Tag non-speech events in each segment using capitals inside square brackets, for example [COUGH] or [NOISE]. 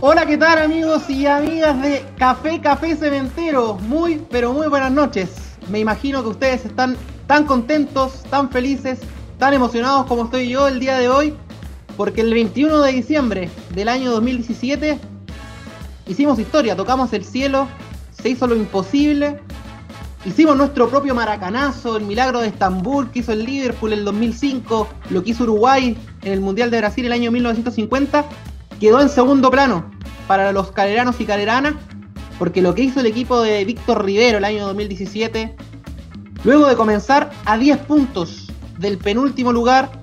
Hola, ¿qué tal amigos y amigas de Café Café Cementero? Muy, pero muy buenas noches. Me imagino que ustedes están tan contentos, tan felices, tan emocionados como estoy yo el día de hoy, porque el 21 de diciembre del año 2017 hicimos historia, tocamos el cielo, se hizo lo imposible, hicimos nuestro propio maracanazo, el milagro de Estambul que hizo el Liverpool el 2005, lo que hizo Uruguay en el Mundial de Brasil el año 1950, quedó en segundo plano para los caleranos y caleranas, porque lo que hizo el equipo de Víctor Rivero el año 2017, luego de comenzar a 10 puntos del penúltimo lugar,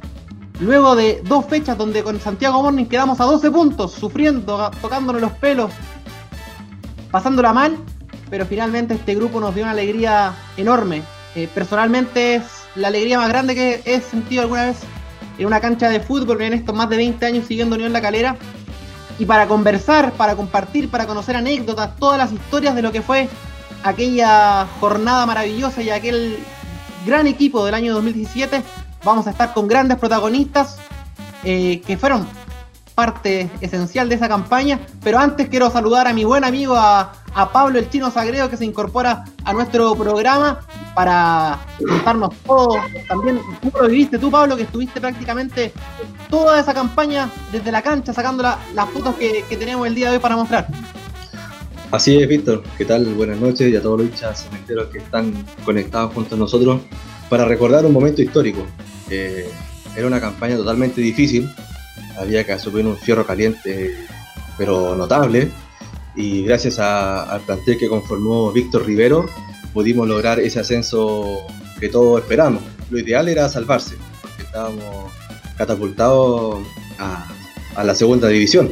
luego de dos fechas donde con Santiago Morning quedamos a 12 puntos, sufriendo, tocándonos los pelos, pasándola mal, pero finalmente este grupo nos dio una alegría enorme. Eh, personalmente es la alegría más grande que he sentido alguna vez en una cancha de fútbol en estos más de 20 años siguiendo Unión La Calera. Y para conversar, para compartir, para conocer anécdotas, todas las historias de lo que fue aquella jornada maravillosa y aquel gran equipo del año 2017, vamos a estar con grandes protagonistas eh, que fueron parte esencial de esa campaña. Pero antes quiero saludar a mi buen amigo, a, Pablo el Chino Sagreo, que se incorpora a nuestro programa para contarnos todo. También, ¿cómo lo viviste tú, Pablo, que estuviste prácticamente toda esa campaña desde la cancha, sacando las fotos que, tenemos el día de hoy para mostrar? Así es, Víctor. ¿Qué tal? Buenas noches y a todos los hinchas cementeros que están conectados junto a nosotros para recordar un momento histórico. Eh, era una campaña totalmente difícil, había que asumir un fierro caliente, pero notable. Y gracias al plantel que conformó Víctor Rivero, pudimos lograr ese ascenso que todos esperamos. Lo ideal era salvarse, porque estábamos catapultados a, la segunda división.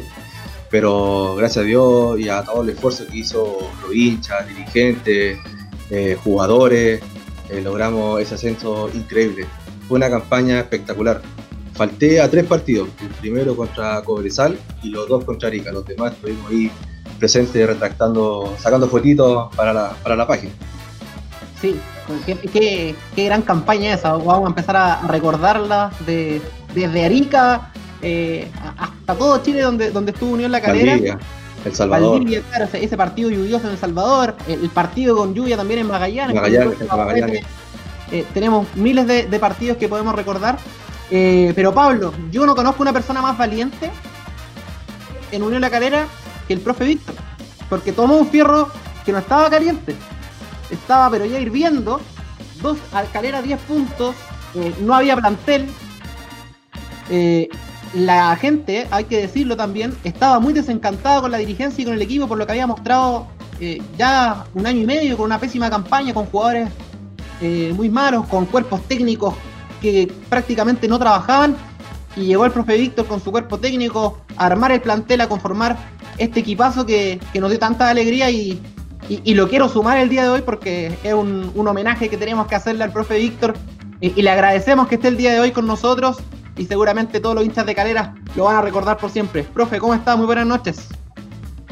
Pero gracias a Dios y a todo el esfuerzo que hizo los hinchas, dirigentes, eh, jugadores, eh, logramos ese ascenso increíble. Fue una campaña espectacular falté a tres partidos, el primero contra Cobresal y los dos contra Arica, los demás estuvimos ahí presentes retractando, sacando fotitos para la, para la página. Sí, qué, gran campaña esa, vamos a empezar a recordarla de, desde Arica eh, hasta todo Chile donde, donde estuvo Unión La Calera. El Salvador. ese, partido lluvioso en El Salvador, el, partido con lluvia también en Magallanes. Magallanes, eh, tenemos miles de, de, partidos que podemos recordar eh, pero Pablo, yo no conozco una persona más valiente en Unión La Calera que el profe Víctor. Porque tomó un fierro que no estaba caliente. Estaba pero ya hirviendo. Dos al Calera 10 puntos. Eh, no había plantel. Eh, la gente, hay que decirlo también, estaba muy desencantada con la dirigencia y con el equipo por lo que había mostrado ya un año y medio con una pésima campaña, con jugadores muy malos, con cuerpos técnicos que prácticamente no trabajaban y llegó el profe Víctor con su cuerpo técnico a armar el plantel, a conformar este equipazo que, nos dio tanta alegría y, lo quiero sumar el día de hoy porque es un, homenaje que tenemos que hacerle al profe Víctor y, le agradecemos que esté el día de hoy con nosotros y seguramente todos los hinchas de Calera lo van a recordar por siempre. Profe, ¿cómo está? Muy buenas noches.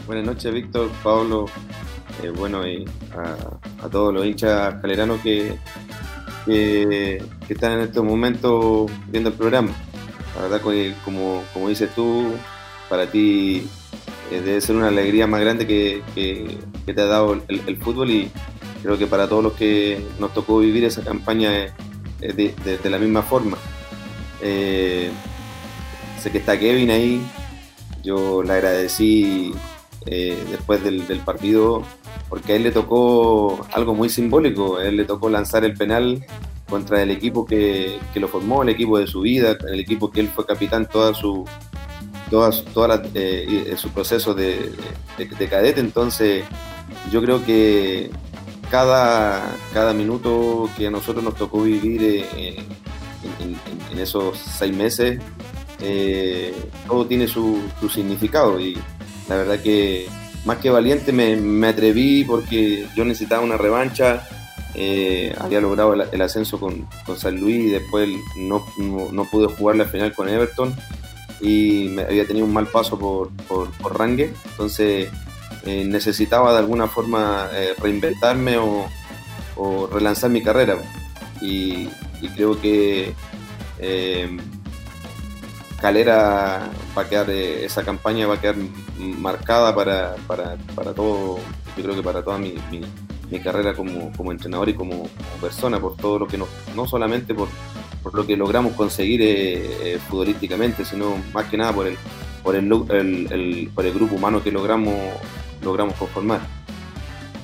Buenas noches, Víctor, Pablo, eh, bueno, y a, todos los hinchas caleranos que, que, están en este momento viendo el programa. La verdad, como, como dices tú, para ti eh, debe ser una alegría más grande que, te ha dado el, fútbol y creo que para todos los que nos tocó vivir esa campaña es, de, la misma forma. Eh, sé que está Kevin ahí, yo le agradecí eh, después del, partido porque a él le tocó algo muy simbólico, a él le tocó lanzar el penal contra el equipo que, lo formó, el equipo de su vida, el equipo que él fue capitán toda su, toda, toda eh, su proceso de, cadete, entonces yo creo que cada, cada minuto que a nosotros nos tocó vivir eh, en, esos seis meses, eh, todo tiene su, su significado y la verdad que más que valiente me, atreví porque yo necesitaba una revancha. Eh, había logrado el, ascenso con, San Luis y después no, pude jugar la final con Everton y había tenido un mal paso por, por, Rangue. Entonces eh, necesitaba de alguna forma eh, reinventarme o, relanzar mi carrera. Y, creo que Calera va a quedar, esa campaña va a quedar marcada para, para, para todo, yo creo que para toda mi, carrera como, como, entrenador y como, persona, por todo lo que nos, no solamente por, por lo que logramos conseguir eh, futbolísticamente, sino más que nada por el, por el, el, por el grupo humano que logramos, logramos conformar.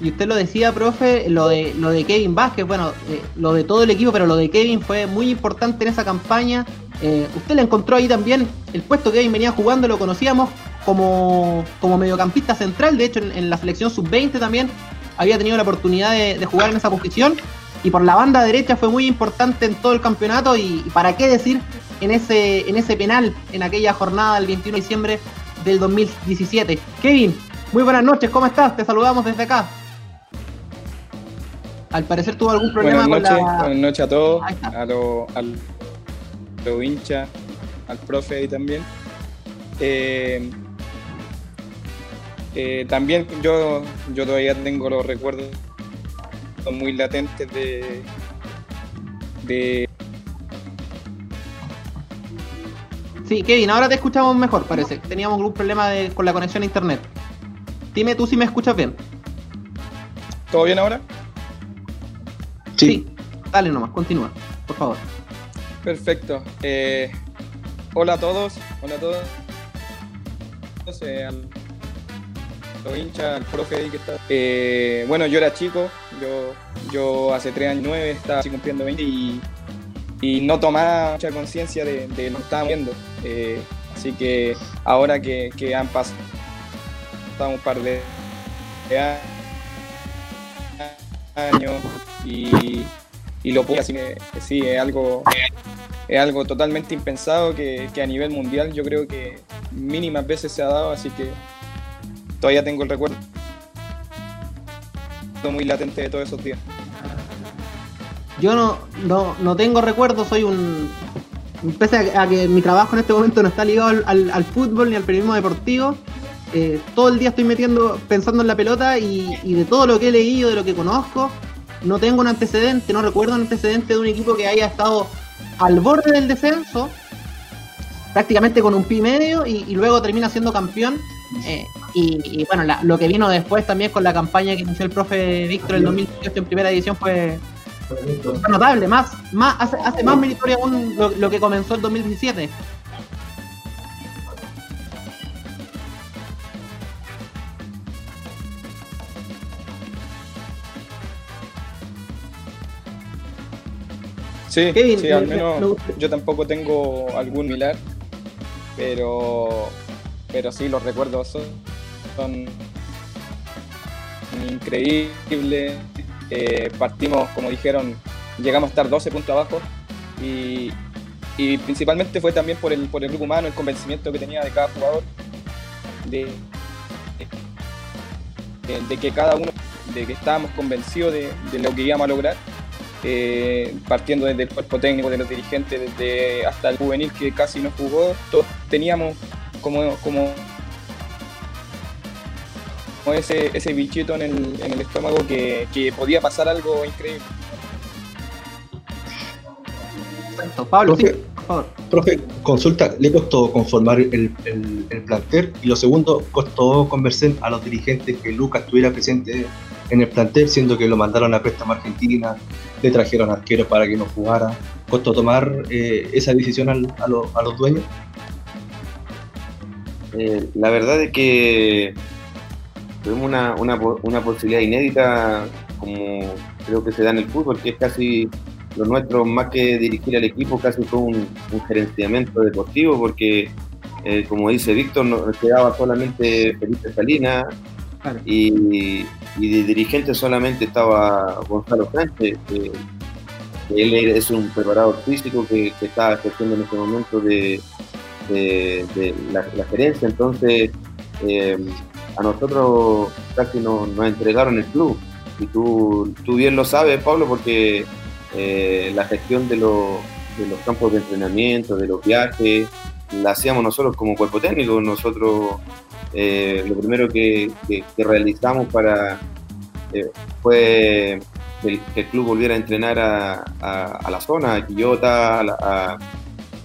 Y usted lo decía, profe, lo de, lo de Kevin Vázquez, bueno, eh, lo de todo el equipo, pero lo de Kevin fue muy importante en esa campaña. Eh, usted le encontró ahí también el puesto que Kevin venía jugando, lo conocíamos como, como mediocampista central, de hecho en, la selección sub-20 también había tenido la oportunidad de, jugar en esa posición. Y por la banda derecha fue muy importante en todo el campeonato y, para qué decir en ese, en ese penal, en aquella jornada del 21 de diciembre del 2017. Kevin, muy buenas noches, ¿cómo estás? Te saludamos desde acá. Al parecer tuvo algún problema buenas noches, con Buenas noches a todos, a los al, hinchas, al profe ahí también. Eh, eh, también yo, yo todavía tengo los recuerdos muy latentes de, de... Sí, Kevin, ahora te escuchamos mejor, parece. Teníamos algún problema con la conexión a internet. Dime tú si me escuchas bien. ¿Todo bien ahora? Sí. Dale nomás, continúa, por favor. Perfecto. Eh, hola a todos, hola a todos. Eh, al, los hinchas, al profe que está. Eh, bueno, yo era chico, yo, yo hace tres años, nueve, estaba cumpliendo 20 y, no tomaba mucha conciencia de, lo que estábamos viendo. así que ahora que, que han pasado un par de años y, lo pude así que sí, es algo, es algo totalmente impensado que, a nivel mundial yo creo que mínimas veces se ha dado, así que todavía tengo el recuerdo muy latente de todos esos días. Yo no, no, no tengo recuerdo, soy un... Pese a que mi trabajo en este momento no está ligado al fútbol ni al periodismo deportivo, eh, todo el día estoy metiendo, pensando en la pelota y, de todo lo que he leído, de lo que conozco, no tengo un antecedente, no recuerdo un antecedente de un equipo que haya estado al borde del descenso, prácticamente con un pi medio y, luego termina siendo campeón. Eh, y, bueno, lo que vino después también con la campaña que inició el profe Víctor en el 2018 en primera edición fue, notable, más, más hace, más meritorio aún lo, lo que comenzó el 2017. Sí, sí, al menos yo tampoco tengo algún milar, pero, pero sí, los recuerdos son, increíbles. Eh, partimos, como dijeron, llegamos a estar 12 puntos abajo y, principalmente fue también por el, por el grupo humano, el convencimiento que tenía de cada jugador de, de, que cada uno, de que estábamos convencidos de, de lo que íbamos a lograr eh, partiendo desde el cuerpo técnico, de los dirigentes, desde hasta el juvenil que casi no jugó, todos teníamos como, como, ese, ese bichito en el, en el estómago que, podía pasar algo increíble. Pablo, profe, consulta, ¿le costó conformar el, el, plantel? Y lo segundo, ¿costó convencer a los dirigentes que Lucas estuviera presente en el plantel, siendo que lo mandaron a préstamo a Argentina, le trajeron arqueros para que no jugara. ¿Costó tomar eh, esa decisión a, los dueños? Eh, la verdad es que tuvimos una, una, posibilidad inédita, como creo que se da en el fútbol, que es casi lo nuestro, más que dirigir al equipo, casi fue un, gerenciamiento deportivo, porque, eh, como dice Víctor, nos quedaba solamente Felipe Salinas, y, de dirigente solamente estaba Gonzalo Sánchez, que, él es un preparador físico que, que está ejerciendo en este momento de, la, gerencia, entonces eh, a nosotros casi nos, entregaron el club. Y tú, tú bien lo sabes, Pablo, porque eh, la gestión de, de los campos de entrenamiento, de los viajes, la hacíamos nosotros como cuerpo técnico. Nosotros eh, lo primero que, realizamos para fue que el, club volviera a entrenar a, la zona, a Quillota, a,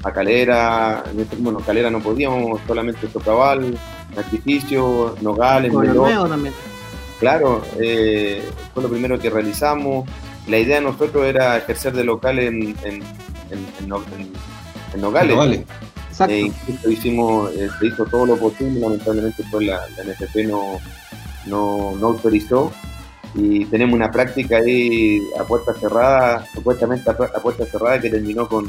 a Calera, este, bueno, Calera no podíamos, solamente Socabal, Sacrificio, Nogales, también. Claro, eh, fue lo primero que realizamos. La idea de nosotros era ejercer de local en, en, en, Nogales. Exacto. Eh, hicimos, eh, se hizo todo lo posible, lamentablemente pues la, la NFP no, no, no autorizó y tenemos una práctica ahí a puerta cerrada, supuestamente a, puerta cerrada que terminó con,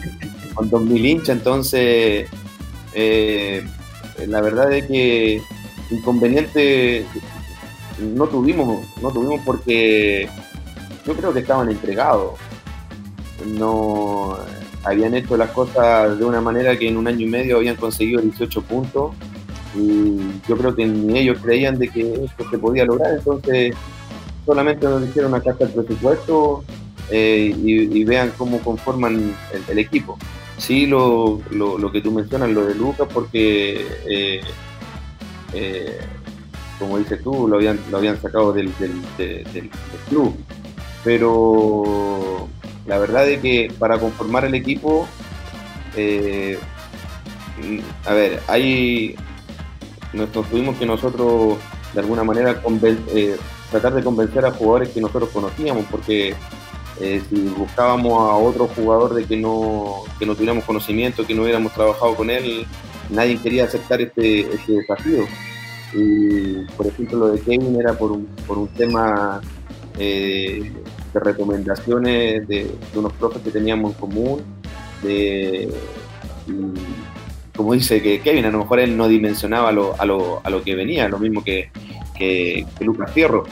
con 2.000 hinchas, entonces eh, la verdad es que inconveniente no tuvimos, no tuvimos porque yo creo que estaban entregados, no habían hecho las cosas de una manera que en un año y medio habían conseguido 18 puntos y yo creo que ni ellos creían de que esto se podía lograr, entonces solamente nos hicieron una carta del presupuesto eh, y, vean cómo conforman el, equipo. Sí, lo, lo, que tú mencionas, lo de Lucas, porque, eh, eh, como dices tú, lo habían, lo habían sacado del, del, club. Pero la verdad es que para conformar el equipo, a ver, hay, nos tuvimos que nosotros de alguna manera tratar de convencer a jugadores que nosotros conocíamos, porque eh, si buscábamos a otro jugador de que no, que no tuviéramos conocimiento, que no hubiéramos trabajado con él, nadie quería aceptar este, este desafío. Y por ejemplo lo de Kevin era por un, por un tema eh, de recomendaciones de, unos profes que teníamos en común, de, como dice que Kevin, a lo mejor él no dimensionaba lo, a, lo, a lo que venía, lo mismo que, que, Lucas Fierro.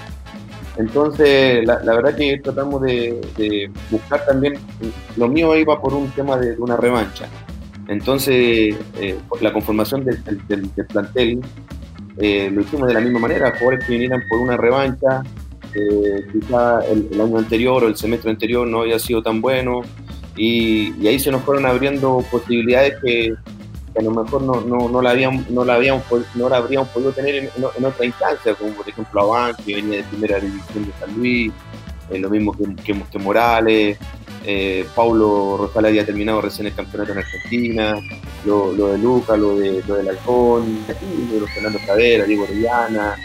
Entonces, la, verdad que tratamos de, buscar también, lo mío iba por un tema de, una revancha. Entonces, eh, la conformación del, plantel eh, lo hicimos de la misma manera, jugadores que vinieran por una revancha, eh, quizá el, año anterior o el semestre anterior no había sido tan bueno, y, y ahí se nos fueron abriendo posibilidades que, a lo mejor no, no, no, la, habíamos, no, la, habíamos, no la habríamos podido tener en, otra instancia, como por ejemplo Aván, que venía de primera división de San Luis, eh, lo mismo que, que, Morales, eh, Paulo Rosales había terminado recién el campeonato en Argentina, lo, de Luca, lo, de, lo del Halcón, de Fernando Cadera, Diego Orellana,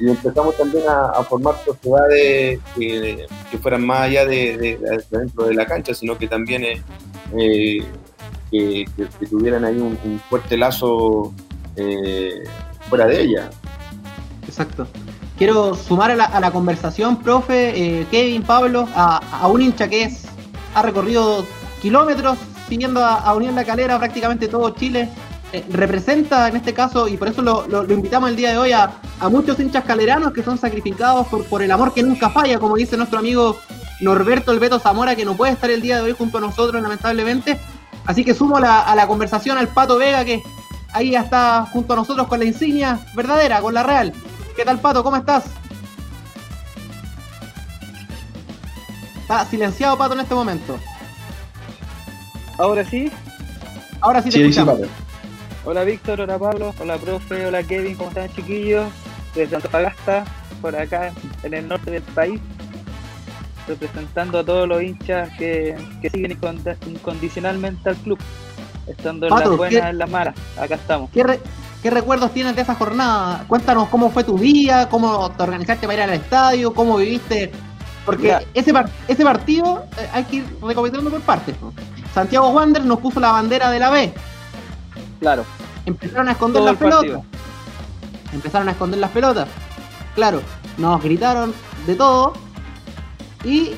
y empezamos también a, formar sociedades que, que, fueran más allá de, dentro de la cancha, sino que también eh, que, tuvieran ahí un, fuerte lazo eh, fuera de ella. Exacto. Quiero sumar a la, conversación, profe, eh, Kevin, Pablo, a, un hincha que es ha recorrido kilómetros siguiendo a, Unión La Calera, prácticamente todo Chile. Eh, representa en este caso, y por eso lo, invitamos el día de hoy a, muchos hinchas caleranos que son sacrificados por, el amor que nunca falla, como dice nuestro amigo Norberto El Beto Zamora, que no puede estar el día de hoy junto a nosotros, lamentablemente, Así que sumo a la conversación al Pato Vega, que ahí ya está junto a nosotros con la insignia verdadera, con la real. ¿Qué tal, Pato? ¿Cómo estás? Está silenciado, Pato, en este momento. ¿Ahora sí? Ahora sí te escuchamos. hola, Víctor. Hola, Pablo. Hola, profe. Hola, Kevin. ¿Cómo están, chiquillos? Desde Antofagasta, por acá, en el norte del país representando a todos los hinchas que, siguen incondicionalmente al club, estando en las buenas, en las malas. Acá estamos. ¿Qué, recuerdos tienes de esa jornada? Cuéntanos cómo fue tu día, cómo te organizaste para ir al estadio, cómo viviste. Porque ese, ese partido eh, hay que ir recopilando por partes. Santiago Wander nos puso la bandera de la B. Claro. Empezaron a esconder las pelotas. Empezaron a esconder las pelotas. Claro, nos gritaron de todo y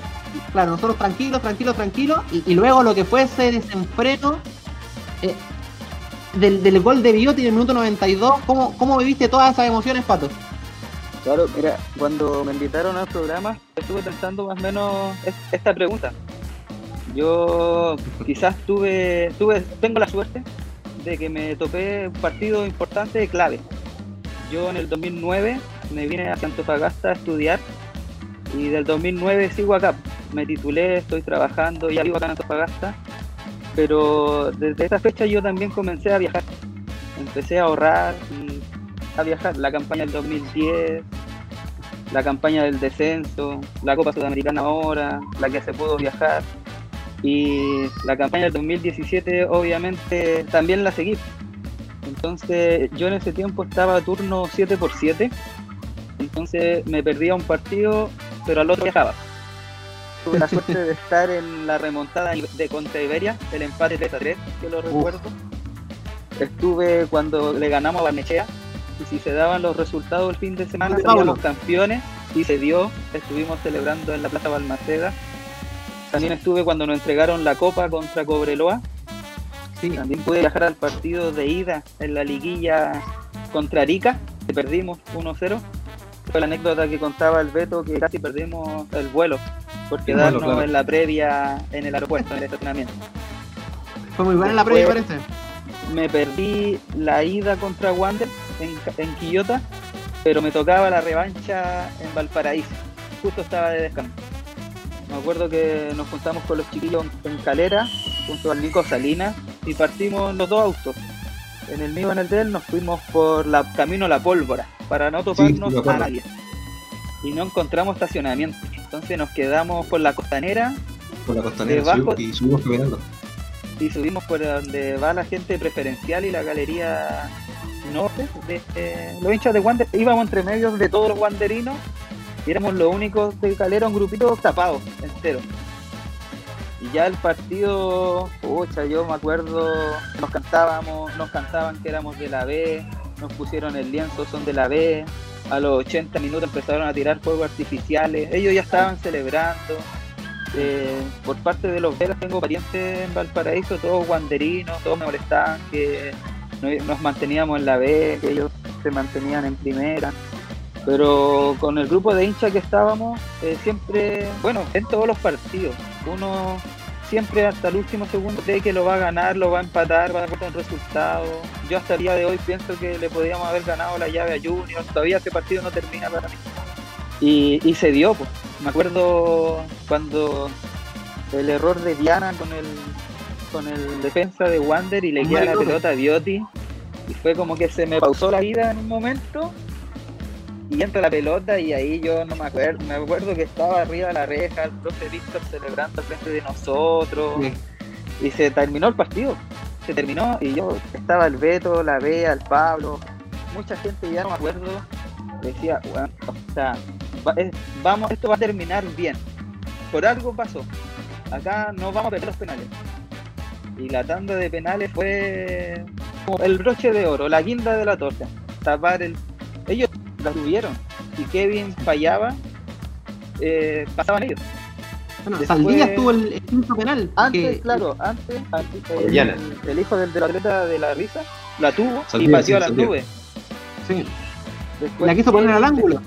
claro, nosotros tranquilos, tranquilos, tranquilos. Y, luego lo que fue ese desenfreno eh, del, gol de Bioti en el minuto 92, ¿cómo, ¿cómo viviste todas esas emociones, Pato? Claro, mira, cuando me invitaron al programa, estuve pensando más o menos esta pregunta. Yo quizás tuve, tuve, tengo la suerte de que me topé un partido importante clave. Yo en el 2009 me vine a Antofagasta a estudiar y del 2009 sigo acá. Me titulé, estoy trabajando, ya vivo acá en Antofagasta. Pero desde esa fecha yo también comencé a viajar. Empecé a ahorrar a viajar. La campaña del 2010, la campaña del descenso, la Copa Sudamericana ahora, la que se pudo viajar. Y la campaña del 2017 obviamente también la seguí. Entonces yo en ese tiempo estaba turno 7x7, entonces me perdía un partido, pero al otro viajaba. Tuve la suerte de estar en la remontada de contra Iberia, el empate 3 a 3, que lo recuerdo. Estuve cuando le ganamos a Barnechea, y si se daban los resultados el fin de semana, seríamos campeones, y se dio, estuvimos celebrando en la Plaza Balmaceda. También estuve cuando nos entregaron la copa contra Cobreloa, también pude viajar al partido de ida en la liguilla contra Arica, que perdimos 1-0. Fue la anécdota que contaba el Beto que casi perdimos el vuelo por quedarnos en la previa en el aeropuerto, en el estacionamiento. Fue muy buena la previa, parece. Me perdí la ida contra Wander en, en Quillota, pero me tocaba la revancha en Valparaíso. Justo estaba de descanso. Me acuerdo que nos juntamos con los chiquillos en Calera, junto al Nico Salinas, y partimos los dos autos. En el mío en el de él nos fuimos por la camino La Pólvora, para no toparnos a nadie. Y no encontramos estacionamiento. Entonces nos quedamos por la costanera. Por la costanera, y subimos caminando. Y subimos por donde va la gente preferencial y la galería norte. De, eh, los hinchas de Wander, íbamos entre medios de todos los wanderinos y éramos los únicos de calera, un grupito tapado, entero. Ya el partido, pucha, yo me acuerdo, nos cantábamos, nos cantaban que éramos de la B, nos pusieron el lienzo, son de la B, a los 80 minutos empezaron a tirar fuegos artificiales, ellos ya estaban celebrando. Eh, por parte de los velas tengo parientes en Valparaíso, todos guanderinos, todos me molestaban que nos manteníamos en la B, que ellos se mantenían en primera. Pero con el grupo de hinchas que estábamos, eh, siempre, bueno, en todos los partidos, uno siempre hasta el último segundo cree que lo va a ganar, lo va a empatar, va a dar un resultado. Yo hasta el día de hoy pienso que le podríamos haber ganado la llave a Junior, todavía ese partido no termina para mí. Y, se dio, pues. Me acuerdo cuando el error de Diana con el con el defensa de Wander y le queda la pelota a Bioti y fue como que se me pausó la vida en un momento y entra la pelota y ahí yo no me acuerdo, me acuerdo que estaba arriba de la reja, el profe Víctor celebrando al frente de nosotros y se terminó el partido, se terminó y yo estaba el Beto, la Bea, el Pablo, mucha gente ya no me acuerdo, decía, bueno, o sea, vamos, esto va a terminar bien, por algo pasó, acá no vamos a perder los penales. Y la tanda de penales fue el broche de oro, la guinda de la torta. Tapar el. Ellos la tuvieron. Y Kevin fallaba, eh, pasaban ellos. Bueno, Saldivia tuvo el, quinto penal. Antes, claro, antes, el, hijo del, atleta de la risa la tuvo y pateó a la nube. Sí. la quiso poner al ángulo.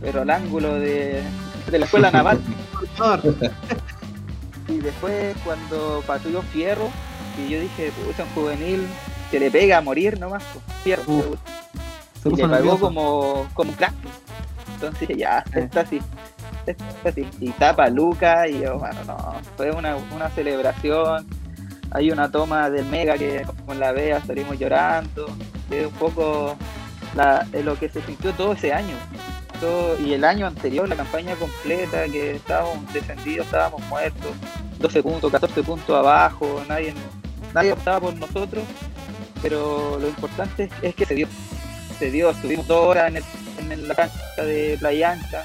Pero al ángulo de, de la escuela naval. [LAUGHS] y después cuando pateó Fierro, y yo dije, pucha, un juvenil que le pega a morir nomás, pues, Fierro. Uh y le pagó como, como crack. Entonces ya, está así. Está así. Y tapa Luca y yo, bueno, no, fue una, una celebración. Hay una toma del Mega que con la vea salimos llorando. Es un poco la, lo que se sintió todo ese año. Todo, y el año anterior, la campaña completa, que estábamos descendidos, estábamos muertos, 12 puntos, 14 puntos abajo, nadie, nadie optaba por nosotros, pero lo importante es que se dio se dio, estuvimos dos horas en, la cancha de Playa Ancha,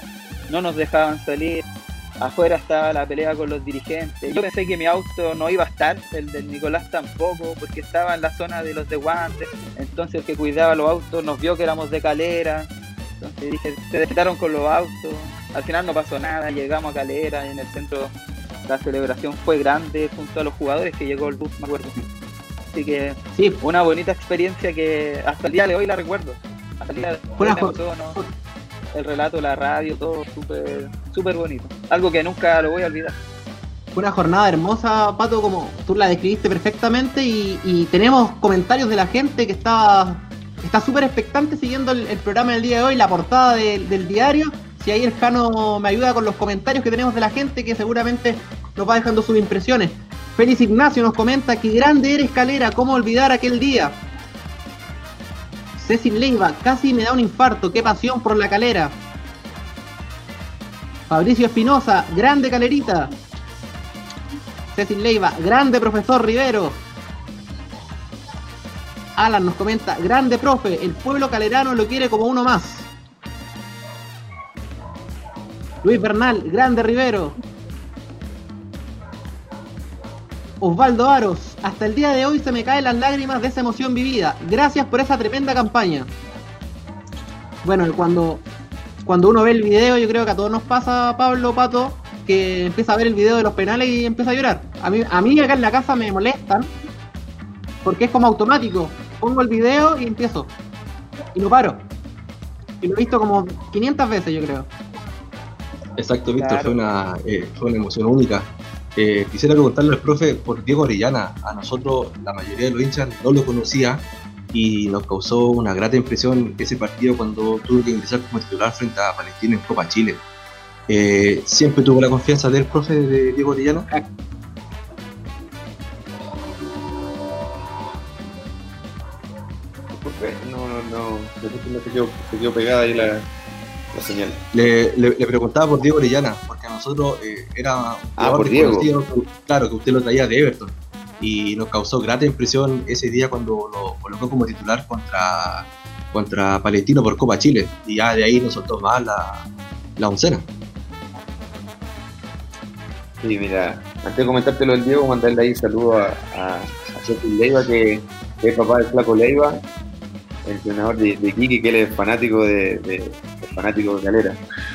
no nos dejaban salir, afuera estaba la pelea con los dirigentes. Yo pensé que mi auto no iba a estar, el del Nicolás tampoco, porque estaba en la zona de los de Guantes, entonces el que cuidaba los autos nos vio que éramos de calera, entonces dije, se desquitaron con los autos, al final no pasó nada, llegamos a calera y en el centro la celebración fue grande junto a los jugadores que llegó el bus, me acuerdo. Así que sí, una bonita experiencia que hasta el día de hoy la recuerdo. Hasta el día de hoy el relato, la radio, todo súper súper bonito. Algo que nunca lo voy a olvidar. Fue una jornada hermosa, Pato, como tú la describiste perfectamente y, tenemos comentarios de la gente que está está súper expectante siguiendo el, programa del día de hoy, la portada del diario. Si ahí el Jano me ayuda con los comentarios que tenemos de la gente que seguramente nos va dejando sus impresiones. Félix Ignacio nos comenta que grande eres Calera, cómo olvidar aquel día. Cecil Leiva, casi me da un infarto, qué pasión por la calera. Fabricio Espinosa, grande calerita. Cecil Leiva, grande profesor Rivero. Alan nos comenta, grande profe, el pueblo calerano lo quiere como uno más. Luis Bernal, grande Rivero. Osvaldo Aros, hasta el día de hoy se me caen las lágrimas de esa emoción vivida. Gracias por esa tremenda campaña. Bueno, cuando, cuando uno ve el video, yo creo que a todos nos pasa, Pablo Pato, que empieza a ver el video de los penales y empieza a llorar. A mí, a mí acá en la casa me molestan, porque es como automático. Pongo el video y empiezo. Y no paro. Y lo he visto como 500 veces, yo creo. Exacto, Víctor, Claro. fue, una, eh, fue una emoción única. Eh, quisiera preguntarle al profe por Diego Orellana. A nosotros, la mayoría de los hinchas, no lo conocía y nos causó una grata impresión ese partido cuando tuvo que ingresar como titular frente a Palestina en Copa Chile. Eh, ¿Siempre tuvo la confianza del profe de Diego Orellana? No, no, no, se quedó, se quedó pegada ahí la, la señal. Le, le- le preguntaba por Diego Orellana, porque nosotros eh, era un Ah, jugador por Diego. desconocido, que- claro, que usted lo traía de Everton. Y nos causó grata impresión ese día cuando lo colocó como titular contra, contra Palestino por Copa Chile. Y ya de ahí nos soltó más la, la oncena. Sí, mira, antes de comentarte lo del Diego, mandarle ahí saludos a, a, a Cecil Leiva, que, que es papá del Flaco Leiva, el entrenador de, de Kiki, que él es fanático de, fanático de Galera.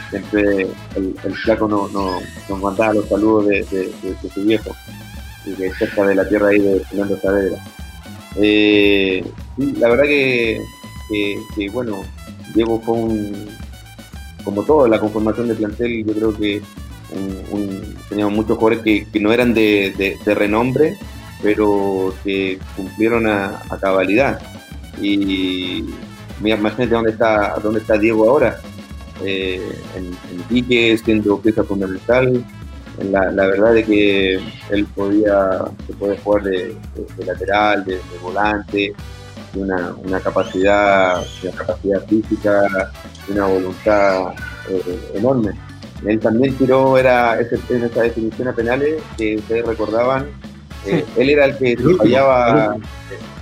Siempre el, el Flaco no, no- nos mandaba los saludos de, de- de- de su viejo, y que es cerca de la tierra ahí de Fernando Saavedra. Eh, la verdad que, que- bueno, Diego fue como todo, la conformación del plantel, yo creo que un- teníamos muchos jugadores que, no eran de, de- de renombre, pero que cumplieron a, a cabalidad. Y imagínate dónde está, dónde está Diego ahora, eh, en, Iquique, siendo pieza fundamental. En la, la verdad de que él podía, se puede jugar de, de- de lateral, de, de volante, una, una capacidad, una capacidad física, una voluntad eh, enorme. Él también tiró, era ese- en esa definición a penales que ustedes recordaban. eh, él era el que fallaba.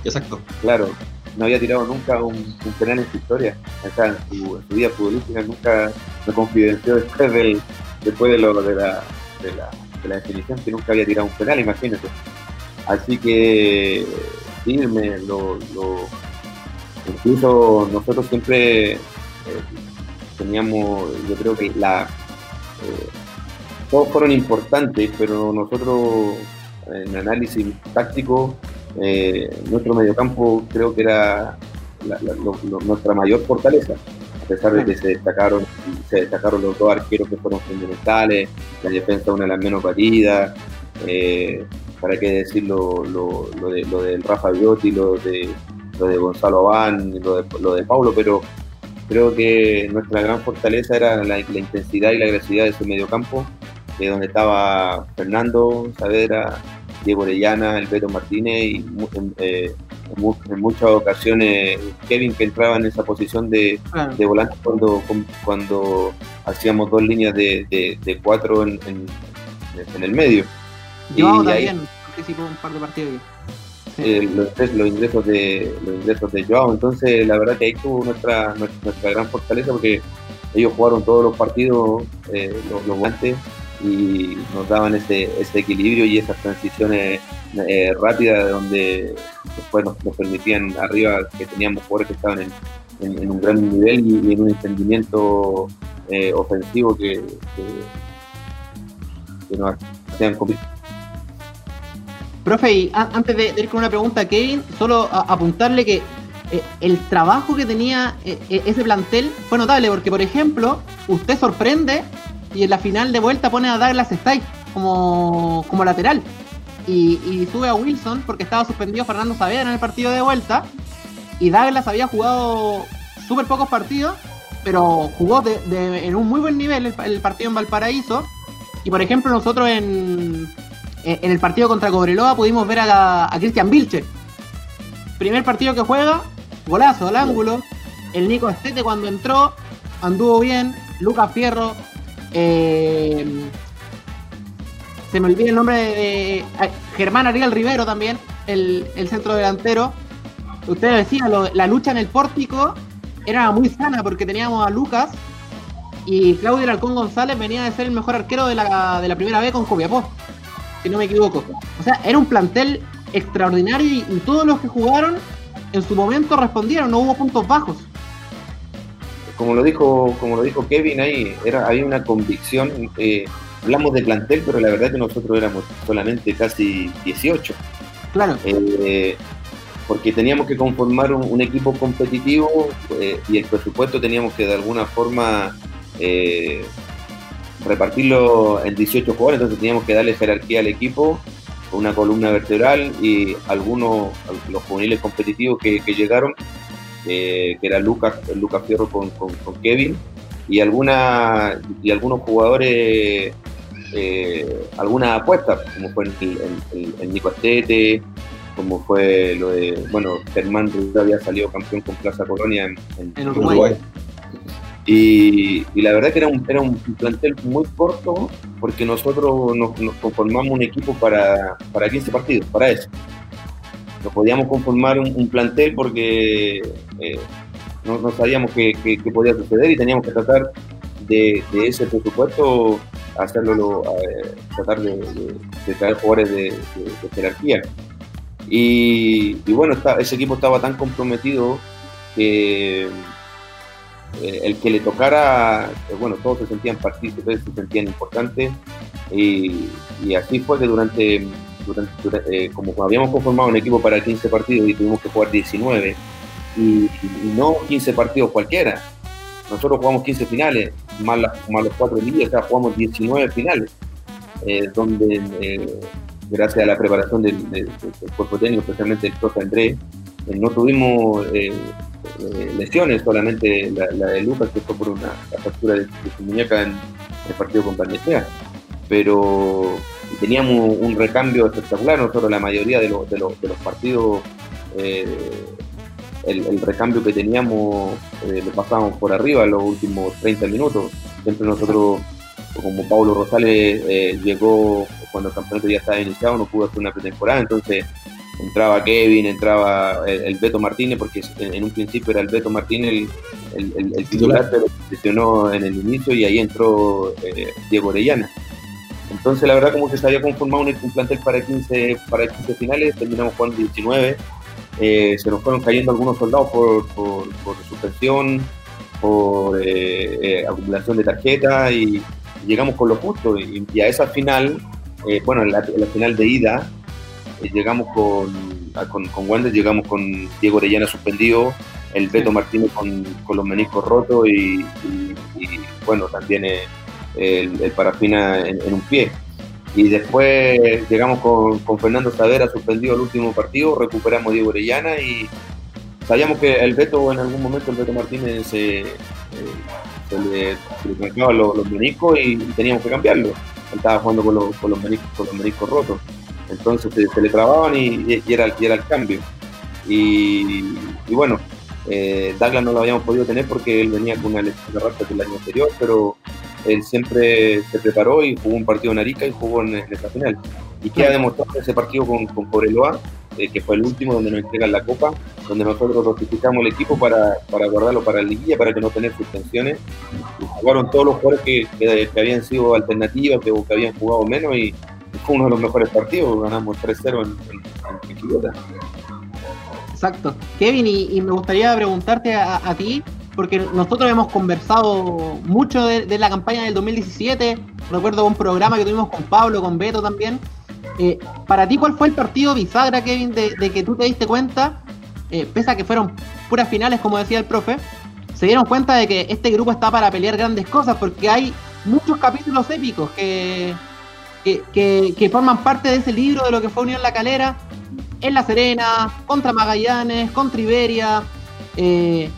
Exacto. claro, no había tirado nunca un, penal en su historia. En su, en su vida futbolística nunca me confidenció después, del, después de, lo, de, la, de, la, de la definición que nunca había tirado un penal, imagínate. Así que, sí, lo- incluso nosotros siempre eh, teníamos, yo creo que la eh, todos fueron importantes, pero nosotros en análisis táctico, eh, nuestro mediocampo creo que era la- la- lo- lo- nuestra mayor fortaleza, a pesar de que se destacaron, se destacaron los dos arqueros que fueron fundamentales, la defensa una de las menos batidas, eh, para qué decir lo, lo, lo de, lo del Rafa Biotti, lo de, lo de Gonzalo Abán, lo de, lo de Paulo, pero creo que nuestra gran fortaleza era la, la intensidad y la agresividad de ese mediocampo, eh, donde estaba Fernando Saavedra, Diego Orellana, el Beto Martínez y eh, en mu- en muchas ocasiones Kevin que entraba en esa posición de, de volante cuando, cuando hacíamos dos líneas de, de- de cuatro en, en- en el medio. Yo y ahí- también participó en un par de partidos. Eh, los, los ingresos de los ingresos de Joao. Entonces, la verdad que ahí tuvo nuestra, nuestra, nuestra gran fortaleza porque ellos jugaron todos los partidos, eh, los, los volantes, y nos daban ese, ese equilibrio y esas transiciones eh, rápidas donde después nos, nos permitían arriba que teníamos jugadores que estaban en, un gran nivel y, en un entendimiento eh, ofensivo que, que, nos hacían competir. Profe, y antes de, ir con una pregunta a Kevin, solo apuntarle que eh, el trabajo que tenía eh, eh, ese plantel fue notable, porque por ejemplo, usted sorprende y en la final de vuelta pone a Douglas Stike como, como lateral. Y, y sube a Wilson porque estaba suspendido Fernando Saavedra en el partido de vuelta. Y Douglas había jugado súper pocos partidos, pero jugó en un muy buen nivel el, partido en Valparaíso. Y por ejemplo, nosotros en, en en el partido contra Cobreloa pudimos ver a, a Cristian Vilche. Primer partido que juega, golazo al ángulo. El Nico Estete cuando entró, anduvo bien. Lucas Fierro, eh, se me olvida el nombre de, Germán Ariel Rivero también, el, centro delantero. Ustedes decían, la lucha en el pórtico era muy sana porque teníamos a Lucas y Claudio Alarcón González venía de ser el mejor arquero de la, de la primera vez con Copiapó, si no me equivoco. O sea, era un plantel extraordinario y, todos los que jugaron en su momento respondieron, no hubo puntos bajos. Como lo dijo, como lo dijo Kevin ahí, era, había una convicción. Eh, hablamos de plantel, pero la verdad que nosotros éramos solamente casi 18. Claro. Eh, porque teníamos que conformar un, equipo competitivo eh, y el presupuesto teníamos que de alguna forma repartirlo en 18 jugadores, entonces teníamos que darle jerarquía al equipo una columna vertebral y algunos, los juveniles competitivos que, llegaron, eh, que era Lucas, Lucas Fierro con, Kevin, y, alguna, y algunos jugadores, algunas apuestas, como fue el, el Nico Astete, como fue lo de, bueno, Germán Rubio había salido campeón con Plaza Colonia en, Uruguay. Y, la verdad que era un, era un plantel muy corto porque nosotros nos, conformamos un equipo para, para 15 partidos, para eso. No podíamos conformar un, plantel porque eh, no, sabíamos qué, podía suceder y teníamos que tratar de, ese presupuesto hacerlo, eh, tratar de, traer jugadores de, jerarquía. Y, bueno, ese equipo estaba tan comprometido que eh, el que le tocara, bueno, todos se sentían partícipes, se sentían importantes. Y, así fue que durante, eh, como habíamos conformado un equipo para 15 partidos y tuvimos que jugar 19, y, no 15 partidos cualquiera. Nosotros jugamos 15 finales, más, los cuatro días, o sea, jugamos 19 finales, donde gracias a la preparación del, cuerpo técnico, especialmente el profe Andrés, eh, no tuvimos eh, eh, lesiones, solamente la, de Lucas, que fue por una fractura de, su muñeca en el partido con Palmesea. Pero teníamos un recambio espectacular, nosotros la mayoría de, los, de los partidos, el, recambio que teníamos lo pasábamos por arriba los últimos 30 minutos. Siempre nosotros como Pablo Rosales eh, llegó cuando el campeonato ya estaba iniciado, no pudo hacer una pretemporada, entonces entraba Kevin, entraba el, Beto Martínez, porque en, un principio era el Beto Martínez el, titular, pero se lesionó en el inicio y ahí entró eh, Diego Orellana. Entonces la verdad como que se había conformado un, plantel para 15, para 15 finales, terminamos jugando 19, eh, se nos fueron cayendo algunos soldados por, por, por suspensión, por acumulación de tarjetas y, llegamos con lo justo y, a esa final, eh, bueno, en la, final de ida, eh, llegamos con, con, con Wander, llegamos con Diego Orellana suspendido, el Beto Martínez con, con, los meniscos rotos y, bueno, también eh, el, el, parafina en, un pie. Y después llegamos con, con Fernando Savera suspendido el último partido, recuperamos Diego Orellana y sabíamos que el Beto en algún momento, el Beto Martínez se, se le, se los, meniscos y, teníamos que cambiarlo. estaba jugando con los, con los, meniscos, con los meniscos rotos. Entonces se, le trababan y, era, y, era, el cambio. Y, bueno, eh, Douglas no lo habíamos podido tener porque él venía con una lesión de del año anterior, pero él siempre se preparó y jugó un partido en Arica y jugó en, esta final. Y queda demostrado ese partido con, con Cobreloa eh, que fue el último donde nos entregan la copa, donde nosotros ratificamos el equipo para, para guardarlo para la liguilla, para que no tener suspensiones. Y jugaron todos los jugadores que, que, habían sido alternativas, que, que, habían jugado menos y fue uno de los mejores partidos, ganamos 3-0 en, en, Exacto. Kevin, y, me gustaría preguntarte a, ti, porque nosotros hemos conversado mucho de, la campaña del 2017, recuerdo un programa que tuvimos con Pablo, con Beto también, eh, para ti, ¿cuál fue el partido bisagra, Kevin, de, que tú te diste cuenta, eh, pese a que fueron puras finales, como decía el profe, se dieron cuenta de que este grupo está para pelear grandes cosas, porque hay muchos capítulos épicos que, que, forman parte de ese libro de lo que fue Unión La Calera, en La Serena, contra Magallanes, contra Iberia, eh,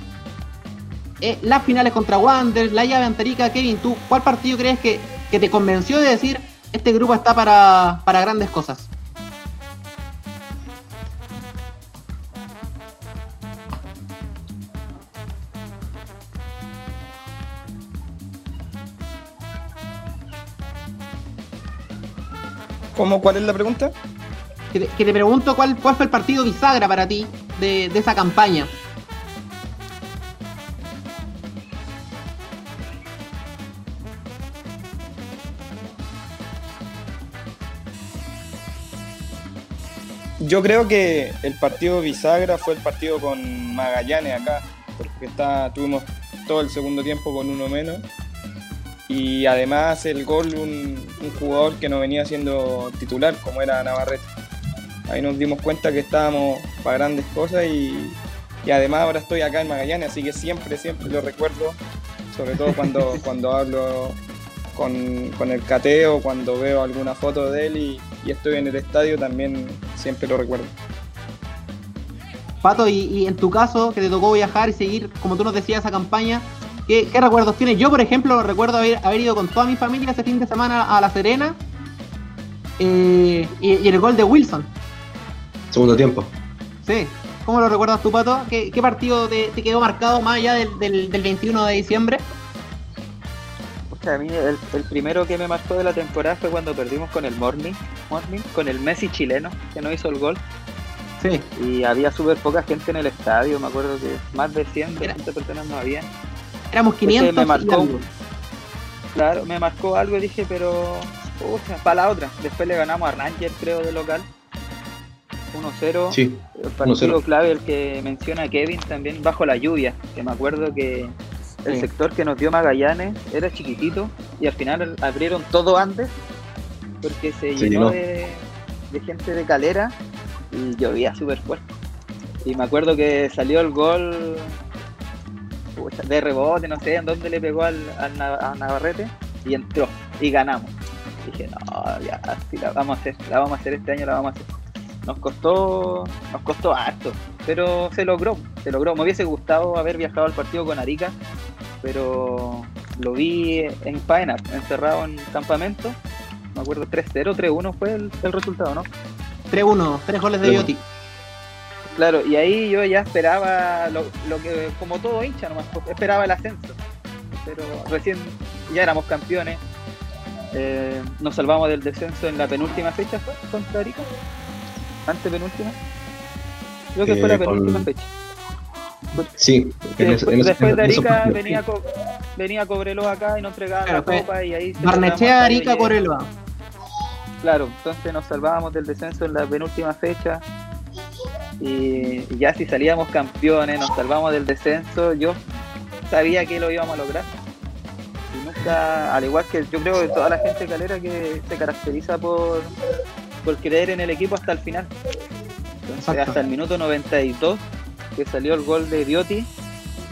las finales contra Wander, la llave Antarica, Kevin, ¿tú cuál partido crees que, que te convenció de decir este grupo está para, para grandes cosas. ¿Cómo? ¿Cuál es la pregunta? Que te, que te pregunto cuál, cuál fue el partido bisagra para ti de, de esa campaña. Yo creo que el partido bisagra fue el partido con Magallanes acá, porque está, tuvimos todo el segundo tiempo con uno menos. Y además el gol, un, un jugador que no venía siendo titular, como era Navarrete. Ahí nos dimos cuenta que estábamos para grandes cosas y, y además ahora estoy acá en Magallanes, así que siempre, siempre lo recuerdo, sobre todo cuando, [LAUGHS] cuando hablo con, con el cateo, cuando veo alguna foto de él y, y estoy en el estadio, también siempre lo recuerdo. Pato, y, y en tu caso, que te tocó viajar y seguir, como tú nos decías, esa campaña, ¿qué, qué recuerdos tienes? Yo, por ejemplo, recuerdo haber, haber ido con toda mi familia ese fin de semana a La Serena eh, y, y el gol de Wilson. Segundo tiempo. Sí. ¿Cómo lo recuerdas tú, Pato? ¿Qué, qué partido te, te quedó marcado más allá del, del, del 21 de diciembre? A mí el, el primero que me marcó de la temporada fue cuando perdimos con el Morning, Morning con el Messi chileno, que no hizo el gol. Sí. Y había súper poca gente en el estadio, me acuerdo que más de 100, Era- 200 personas no había. Éramos 500 me marcó. algo. Claro, me marcó algo y dije, pero. Pucha, para la otra. Después le ganamos a Ranger, creo, de local. 1-0. Sí. El partido 1-0. clave, el que menciona Kevin también, bajo la lluvia. Que me acuerdo que el Sí. sector que nos dio Magallanes era chiquitito y al final abrieron todo antes porque se Se llenó llenó. de, de gente de calera y llovía súper fuerte. Y me acuerdo que salió el gol de rebote, no sé en dónde le pegó al, al Nav- a Navarrete y entró y ganamos. Dije, no, ya, sí, la vamos a hacer, la vamos a hacer este año, la vamos a hacer. Nos costó, nos costó harto, pero se logró, se logró. Me hubiese gustado haber viajado al partido con Arica, pero lo vi en faena, encerrado en campamento. Me acuerdo 3-0, 3-1 fue el, el resultado, ¿no? 3-1, 3 goles de Tres. Bioti. Claro, y ahí yo ya esperaba lo, lo que, como todo hincha nomás, pues, esperaba el ascenso. Pero recién ya éramos campeones. Eh, nos salvamos del descenso en la penúltima fecha, ¿fue? Contra Arica. Antepenúltima. Creo que fue Eh, la penúltima con- fecha. Sí. Que en después, en después de Arica venía, Co- venía Cobreloa acá y nos entregaban Claro, la fue copa y ahí se Barnechea, Arica, a Coreloa. Claro, entonces nos salvábamos del descenso en la penúltima fecha. Y, ya si salíamos campeones, nos salvamos del descenso, yo sabía que lo íbamos a lograr. Y nunca, al igual que yo creo que toda la gente calera que se caracteriza por, por creer en el equipo hasta el final. Entonces hasta el minuto 92 que salió el gol de Bioti,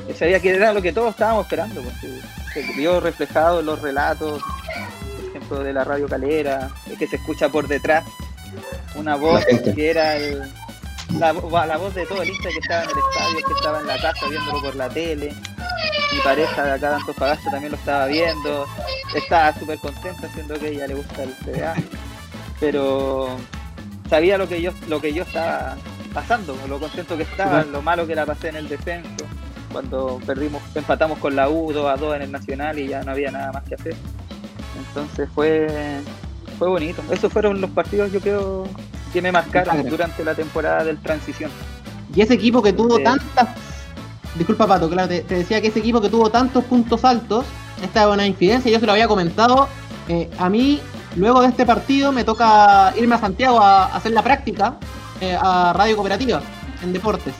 yo sabía que era lo que todos estábamos esperando, porque se vio reflejado en los relatos, por ejemplo, de la radio calera, es que se escucha por detrás una voz que era el, la, vo- la voz de todo el hincha que estaba en el estadio, que estaba en la casa viéndolo por la tele. Mi pareja de acá de Antofagasta también lo estaba viendo. Estaba súper contenta siendo que ella le gusta el CDA. Pero sabía lo que yo lo que yo estaba pasando, lo contento que estaba, lo malo que la pasé en el descenso, cuando perdimos, empatamos con la U 2 a 2 en el Nacional y ya no había nada más que hacer. Entonces fue fue bonito. Esos fueron los partidos yo creo que me marcaron durante la temporada del transición. Y ese equipo que tuvo Sí. tantas. Disculpa, Pato, claro, te, te decía que ese equipo que tuvo tantos puntos altos, esta es una infidencia, yo se lo había comentado. eh, a mí, luego de este partido, me toca irme a Santiago a, a hacer la práctica eh, a Radio Cooperativa en deportes.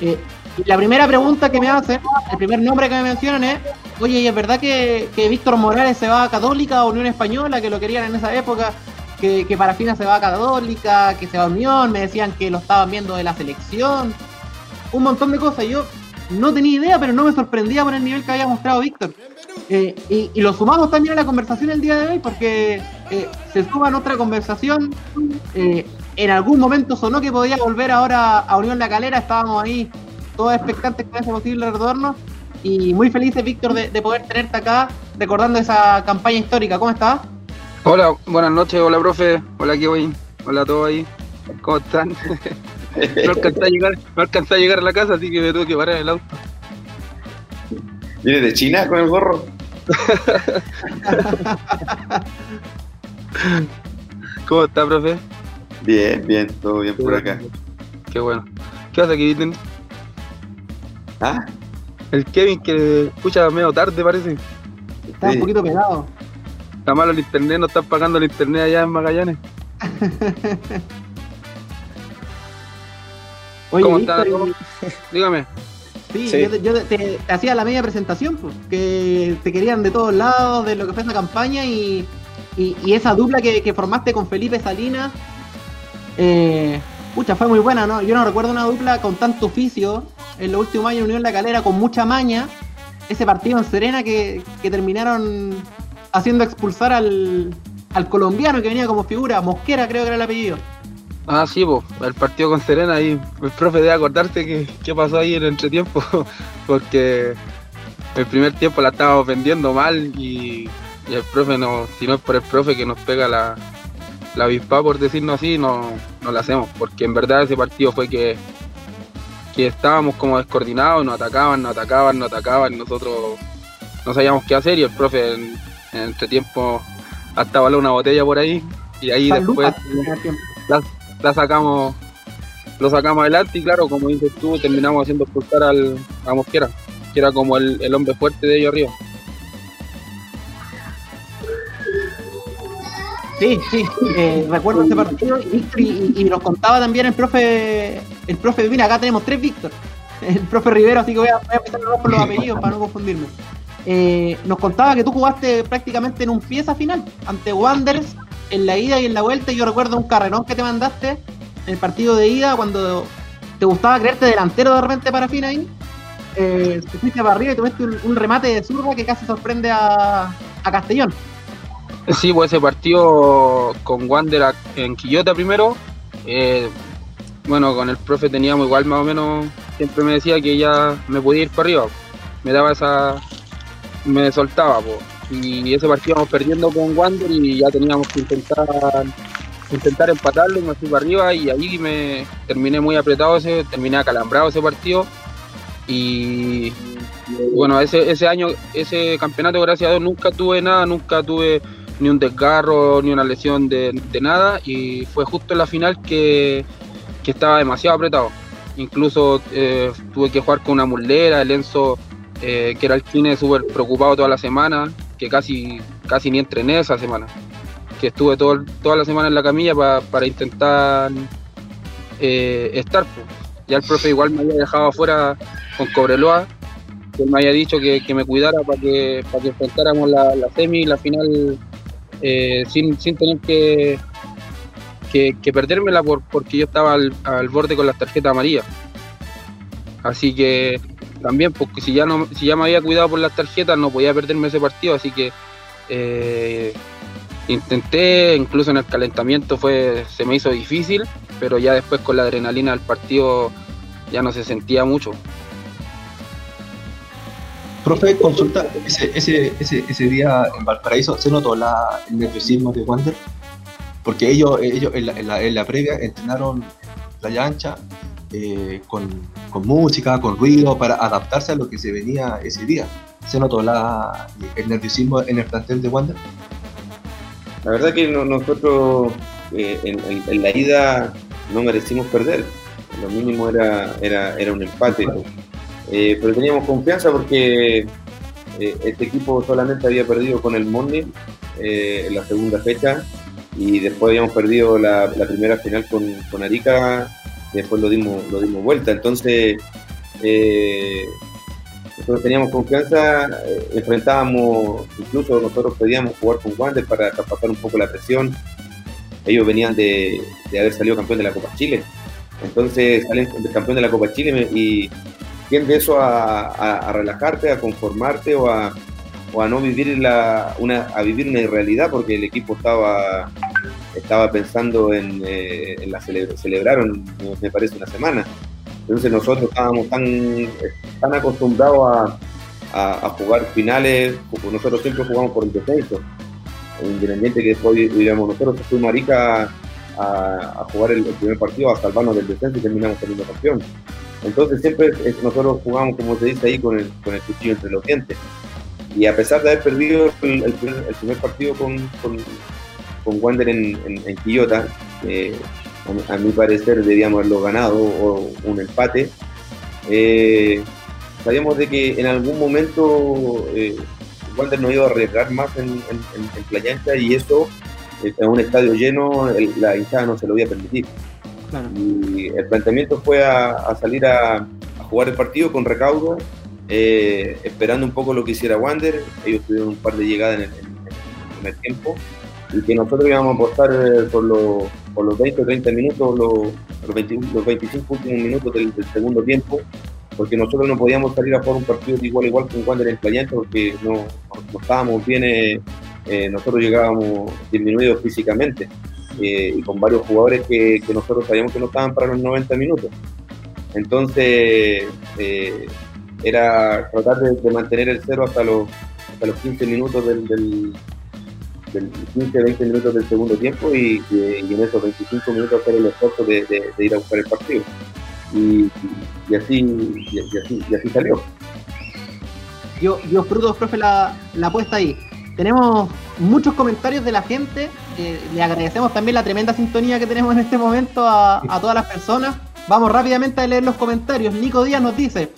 Eh, la primera pregunta que me hacen, el primer nombre que me mencionan es: Oye, ¿y es verdad que, que Víctor Morales se va a Católica o Unión Española, que lo querían en esa época? Que, que Parafina se va a Católica, que se va a Unión, me decían que lo estaban viendo de la selección, un montón de cosas. Yo no tenía idea, pero no me sorprendía por el nivel que había mostrado Víctor. Eh, y, y lo sumamos también a la conversación el día de hoy porque eh, se suma en otra conversación. Eh, en algún momento sonó que podía volver ahora a Unión La Calera, estábamos ahí todos expectantes con ese posible retorno y muy felices, Víctor, de, de poder tenerte acá recordando esa campaña histórica. ¿Cómo estás? Hola, buenas noches, hola profe, hola Kevin, hola a todos ahí, ¿cómo están? [LAUGHS] No alcancé a llegar, no alcancé a llegar a la casa, así que me tuve que parar en el auto. ¿Vienes de China con el gorro? [LAUGHS] ¿Cómo está, profe? Bien, bien, todo bien por acá. Qué bueno. ¿Qué pasa, Kevin? ¿Ah? El Kevin que escucha medio tarde, parece. Está Sí. un poquito pegado. Está malo el internet, no están pagando el internet allá en Magallanes. [LAUGHS] Oye, ¿Cómo está? y- Dígame. Sí, Sí. yo, te, yo te- te- te hacía la media presentación, pues, que te querían de todos lados, de lo que fue esa campaña y, y- y esa dupla que, que formaste con Felipe Salinas. Eh, pucha, fue muy buena, ¿no? Yo no recuerdo una dupla con tanto oficio en los últimos años en Unión La Calera, con mucha maña. Ese partido en Serena que, que terminaron haciendo expulsar al, al colombiano que venía como figura, Mosquera creo que era el apellido. Ah, sí, pues, el partido con Serena ahí. El profe debe acordarse que, qué pasó ahí en el entretiempo, [LAUGHS] porque el primer tiempo la estábamos vendiendo mal y, y el profe, no, si no es por el profe que nos pega la, la avispa, por decirlo así, no, no la hacemos, porque en verdad ese partido fue que, que estábamos como descoordinados, nos atacaban, nos atacaban, nos atacaban, nosotros no sabíamos qué hacer y el profe en, en el entretiempo hasta baló una botella por ahí y ahí después tiempo. la sacamos lo sacamos adelante y claro como dices tú terminamos haciendo expulsar al a Mosquera que era como el, el hombre fuerte de ellos arriba Sí, sí, eh, recuerdo ese partido y, y, y nos contaba también el profe, el profe, mira, acá tenemos tres Víctor, [LAUGHS] el profe Rivero, así que voy a, voy a empezar por los apellidos para no confundirme. Eh, nos contaba que tú jugaste prácticamente en un pieza final ante Wanderers en la ida y en la vuelta. y Yo recuerdo un carrerón que te mandaste en el partido de ida cuando te gustaba creerte delantero de repente para fin ahí. Eh, te fuiste para arriba y tuviste un, un remate de zurda que casi sorprende a, a Castellón. Sí pues ese partido con Wander en Quillota primero. Eh, bueno con el profe teníamos igual más o menos siempre me decía que ya me podía ir para arriba. Me daba esa me soltaba po. y ese partido íbamos perdiendo con Wander y ya teníamos que intentar intentar empatarlo y me fui para arriba y ahí me terminé muy apretado ese, terminé acalambrado ese partido. Y bueno ese, ese año, ese campeonato gracias a Dios nunca tuve nada, nunca tuve ni un desgarro, ni una lesión de, nada y fue justo en la final que, que estaba demasiado apretado. Incluso eh, tuve que jugar con una mulera, el Enzo eh, que era el cine súper preocupado toda la semana, que casi, casi ni entrené esa semana que estuve todo, toda la semana en la camilla pa- para intentar eh, estar. Ya el profe igual me había dejado afuera con Cobreloa, que me había dicho que, que me cuidara para que, que enfrentáramos la, la semi y la final eh, sin, sin tener que, que, que perdérmela por, porque yo estaba al, al borde con las tarjetas amarillas. Así que también, porque si ya no si ya me había cuidado por las tarjetas, no podía perderme ese partido, así que eh, intenté, incluso en el calentamiento fue, se me hizo difícil, pero ya después con la adrenalina del partido ya no se sentía mucho. Profe, consulta, ese, ese, ese, ese día en Valparaíso, ¿se notó la, el nerviosismo de Wander? Porque ellos, ellos en, la, en, la, en la previa entrenaron playa ancha eh, con, con música, con ruido, para adaptarse a lo que se venía ese día. ¿Se notó la, el nerviosismo en el plantel de Wander? La verdad que no- nosotros eh, en, en- en la ida no merecimos perder. Lo mínimo era, era, era un empate. Eh, pero teníamos confianza porque eh, este equipo solamente había perdido con el Morning eh, en la segunda fecha y después habíamos perdido la, primera final con, con Arica después lo dimos, lo dimos vuelta. Entonces, nosotros teníamos confianza, enfrentábamos, incluso nosotros pedíamos jugar con Wander para traspasar un poco la presión. Ellos venían de, de haber salido campeón de la Copa Chile. Entonces salen campeón de la Copa Chile y tiende eso a, relajarte, a conformarte o a, no vivir la, una, a vivir una irrealidad porque el equipo estaba, estaba pensando en, eh, la cele- celebraron, me parece, una semana. Entonces nosotros estábamos tan, acostumbrados a, jugar finales, nosotros siempre jugamos por el descenso. Independiente que después digamos, nosotros fuimos a Arica a, a jugar el, primer partido, a salvarnos del descenso y terminamos saliendo campeón. Entonces siempre eh, nosotros jugamos, como se dice ahí, con el, con el cuchillo entre los dientes. Y a pesar de haber perdido el, primer, partido con, con, con Wander en, en, Quillota, a, mi parecer debíamos haberlo ganado o un empate. Eh, sabíamos de que en algún momento eh, Wander no iba a arriesgar más en, en, Playa y eso eh, en un estadio lleno la hinchada no se lo iba a permitir. Y el planteamiento fue a, salir a, jugar el partido con recaudo, eh, esperando un poco lo que hiciera Wander. Ellos tuvieron un par de llegadas en el, primer tiempo y que nosotros íbamos a apostar eh, por, los, por los 20 o 30 minutos, los, los, 25 últimos minutos del, segundo tiempo, porque nosotros no podíamos salir a jugar un partido de igual igual con Wander en Playante porque no, estábamos bien, eh, nosotros llegábamos disminuidos físicamente. Eh, y con varios jugadores que, nosotros sabíamos que no estaban para los 90 minutos. Entonces, eh, era tratar de, mantener el cero hasta los, hasta los 15 minutos del, del, 15-20 minutos del segundo tiempo y, en esos 25 minutos hacer el esfuerzo de, ir a buscar el partido. Y, así, y, así, salió. Yo, yo frutos, profe, la, la apuesta ahí. Tenemos muchos comentarios de la gente. le agradecemos también la tremenda sintonía que tenemos en este momento a, todas las personas. Vamos rápidamente a leer los comentarios. Nico Díaz nos dice,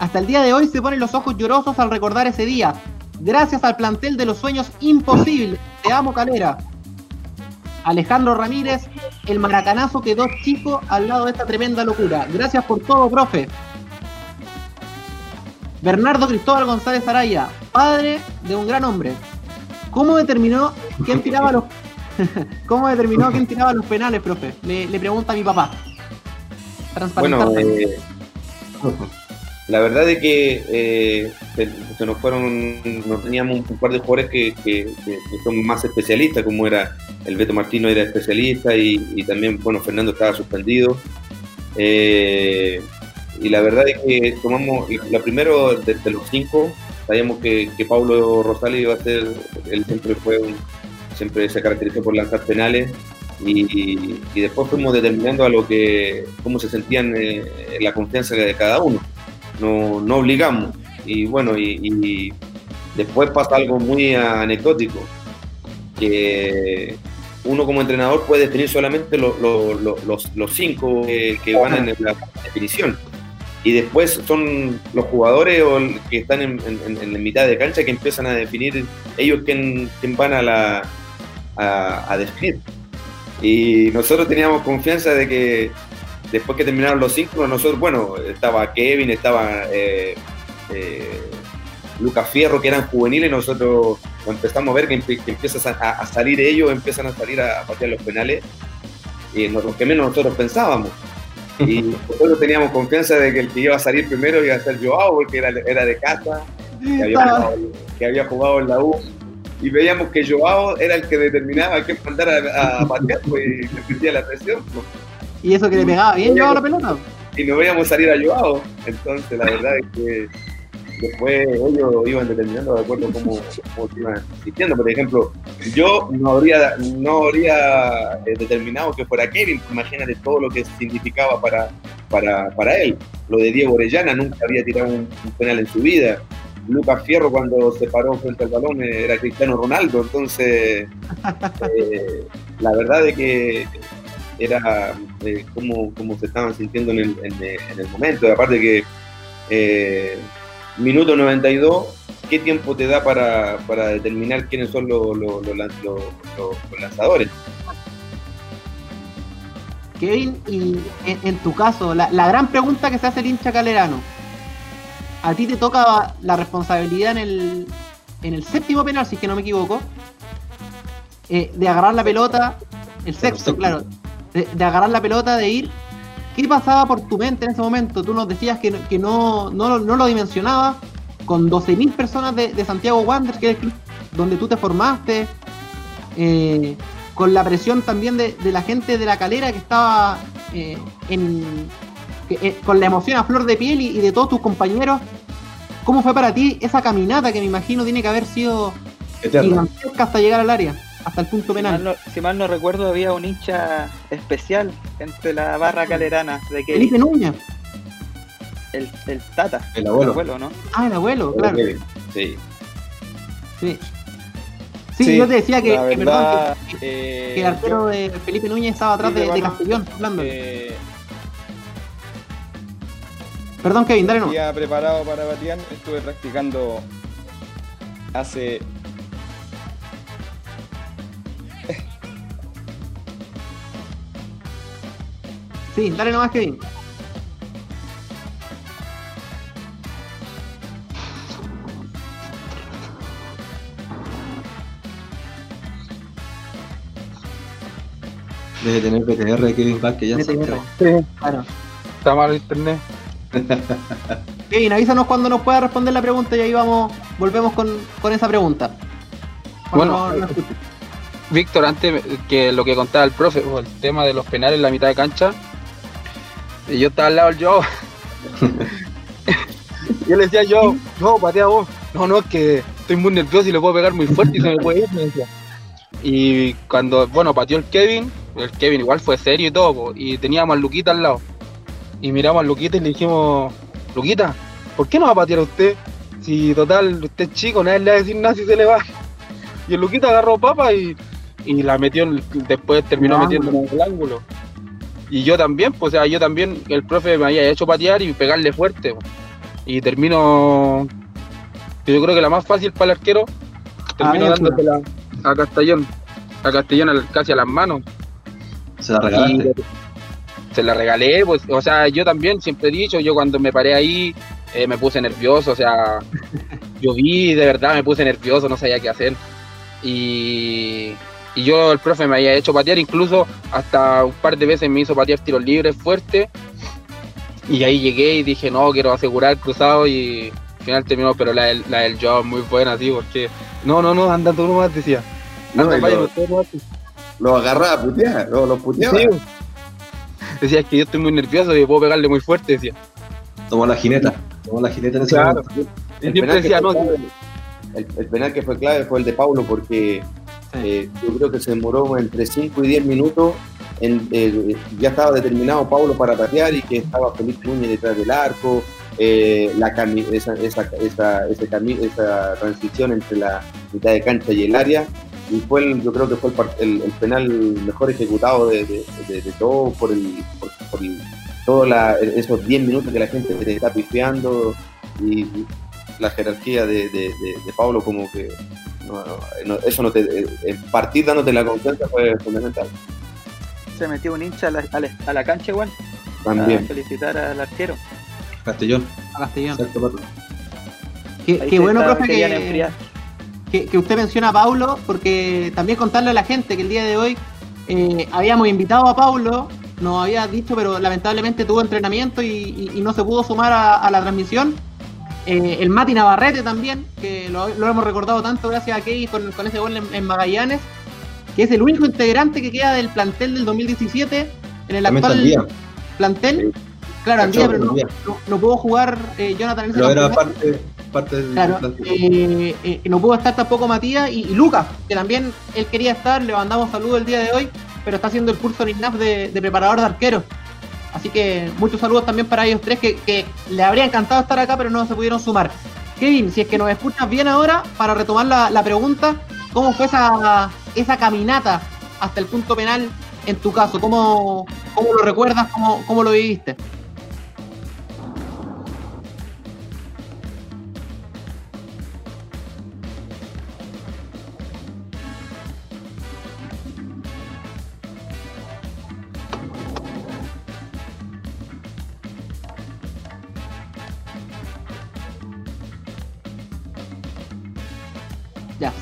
hasta el día de hoy se ponen los ojos llorosos al recordar ese día. Gracias al plantel de los sueños imposibles. Te amo, Calera. Alejandro Ramírez, el maracanazo quedó chico al lado de esta tremenda locura. Gracias por todo, profe. Bernardo Cristóbal González Araya, padre de un gran hombre. ¿Cómo determinó quién tiraba los [LAUGHS] ¿Cómo determinó quién tiraba los penales, profe? Le, pregunta a mi papá. Bueno, eh, la verdad es que eh, se, nos fueron, nos teníamos un par de jugadores que, son más especialistas, como era el Beto Martino era especialista y, también, bueno, Fernando estaba suspendido. Eh, y la verdad es que tomamos, la primero de, de los cinco Sabíamos que, que Paulo Rosales iba a ser, él siempre fue siempre se caracterizó por lanzar penales y, después fuimos determinando a lo que, cómo se sentían eh, la confianza de cada uno. No, no obligamos. Y bueno, y, después pasa algo muy anecdótico, que uno como entrenador puede definir solamente los, los, cinco que van en la definición y después son los jugadores que están en, la mitad de cancha que empiezan a definir ellos quién, van a, la, a, definir. Y nosotros teníamos confianza de que después que terminaron los cinco, nosotros, bueno, estaba Kevin, estaba eh, eh, Lucas Fierro, que eran juveniles, nosotros empezamos a ver que, empiezan a, salir ellos, empiezan a salir a, a patear los penales, y lo que menos nosotros pensábamos. Y [LAUGHS] nosotros teníamos confianza de que el que iba a salir primero iba a ser Joao, porque era, era de casa, que había, jugado, en la U. Y veíamos que Joao era el que determinaba a qué mandar a, a [LAUGHS] patear, pues, y le perdía la presión. Pues. Y eso que le pegaba bien Joao la pelota. Y no veíamos salir a Joao. Entonces, la verdad es que después ellos iban determinando de acuerdo cómo, cómo se iban sintiendo. Por ejemplo, yo no habría, no habría eh, determinado que fuera Kevin, imagínate todo lo que significaba para, para, para él. Lo de Diego Orellana, nunca había tirado un, penal en su vida. Lucas Fierro cuando se paró frente al balón era Cristiano Ronaldo, entonces eh, la verdad es que era eh, como, se estaban sintiendo en el, en, el momento, aparte que Minuto 92, ¿qué tiempo te da para, determinar quiénes son los, lanzadores? Kevin, y en, tu caso, la, gran pregunta que se hace el hincha calerano, a ti te toca la responsabilidad en el, en el séptimo penal, si es que no me equivoco, eh, de agarrar la pelota, el sexto, claro, de, agarrar la pelota, de ir ¿Qué pasaba por tu mente en ese momento? Tú nos decías que, no, no, lo dimensionabas con 12.000 personas de, Santiago Wanderers, que es el club donde tú te formaste, eh, con la presión también de, la gente de la calera que estaba eh, eh, con la emoción a flor de piel y, de todos tus compañeros. ¿Cómo fue para ti esa caminata que me imagino tiene que haber sido gigantesca hasta llegar al área? Hasta el punto penal. Si mal, no, recuerdo, había un hincha especial entre la barra calerana de que. Felipe Núñez. El, el Tata. El abuelo. ¿no? Ah, el abuelo, claro. Sí. Sí. Sí, Sí, yo te decía que, la que, verdad, perdón, que- eh, que el arquero de Felipe Núñez estaba atrás Sí, de, de bueno, Castellón, hablando. eh, Perdón, Kevin, dale no. preparado para batear, estuve practicando hace Sí, dale nomás, Kevin. Debe tener PTR Kevin Vázquez ya en BTR. Santiago. Sí, Claro. está mal el internet. [LAUGHS] Kevin, avísanos cuando nos pueda responder la pregunta y ahí vamos, volvemos con, con esa pregunta. Cuando Bueno, no-. Víctor, antes que lo que contaba el profe, o el tema de los penales en la mitad de cancha, y yo estaba al lado del yo. [LAUGHS] yo le decía yo, yo, patea vos. No, no, es que estoy muy nervioso y le puedo pegar muy fuerte y se me puede ir, me decía. Y cuando, bueno, pateó el Kevin, el Kevin igual fue serio y todo, po, y teníamos a Luquita al lado. Y miramos a Luquita y le dijimos, Luquita, ¿por qué no va a patear usted? Si total, usted es chico, nadie le va a decir nada si se le va. Y el Luquita agarró papa y, y la metió, después terminó En el metiendo en el ángulo. Y yo también, pues, o sea, yo también, el profe me había hecho patear y pegarle fuerte. Y termino, yo creo que la más fácil para el arquero, termino Ah, dándosela a Castellón, a Castellón casi a las manos. Se la Y regalaste. se la regalé, pues, o sea, yo también siempre he dicho, yo cuando me paré ahí eh, me puse nervioso, o sea, [LAUGHS] yo vi, de verdad me puse nervioso, no sabía qué hacer. Y, y yo, el profe me había hecho patear, incluso hasta un par de veces me hizo patear tiros libres fuerte. Y ahí llegué y dije, no, quiero asegurar el cruzado y al final terminó, pero la del, la del job muy buena, sí, porque no, no, no, anda tú nomás, decía. No, vayan lo- nomás. Lo agarraba a putear, lo, lo puteaba. Sí, Decía, es que yo estoy muy nervioso y puedo pegarle muy fuerte, decía. Tomó la jineta. Tomó la jineta en ese Claro. momento. El penal, decía, no, clave, el, el penal que fue clave fue el de Paulo porque Eh, yo creo que se demoró entre 5 y 10 minutos. Eh, ya estaba determinado Paulo para patear y que estaba Felipe Núñez detrás del arco. eh, la cami- esa, esa, esa, ese cami- esa transición entre la mitad de cancha y el área. Y fue el- yo creo que fue el, el- el penal mejor ejecutado de, de, todo por el, por, por todos esos 10 minutos que la gente te está pifiando y la jerarquía de Pablo como que no, no, eso no te el partir dándote la confianza fue fundamental Se metió un hincha a la, a la, a la cancha igual. A también felicitar al arquero. Castellón. A Castellón. Exacto, Pato. Qué, qué bueno, está- profe, que, que, que usted menciona a Paulo, porque también contarle a la gente que el día de hoy eh, habíamos invitado a Paulo, nos había dicho, pero lamentablemente tuvo entrenamiento y, y- y no se pudo sumar a, a la transmisión. Eh, el Mati Navarrete también, que lo, lo hemos recordado tanto gracias a Key con, con ese gol en, en Magallanes, que es el único integrante que queda del plantel del 2017 en el También actual día. plantel. Claro, Andía, pero no, no- no pudo jugar eh, Jonathan en ese Pero era parte, parte del Claro, plantel. eh, eh, no pudo estar tampoco Matías y, y Lucas, que también él quería estar, le mandamos saludos el día de hoy, pero está haciendo el curso en INAF de, de preparador de arqueros. Así que muchos saludos también para ellos tres que, que le habría encantado estar acá, pero no se pudieron sumar. Kevin, si es que nos escuchas bien ahora, para retomar la, la pregunta, ¿cómo fue esa, esa caminata hasta el punto penal en tu caso? ¿Cómo, cómo lo recuerdas? ¿Cómo, cómo lo viviste?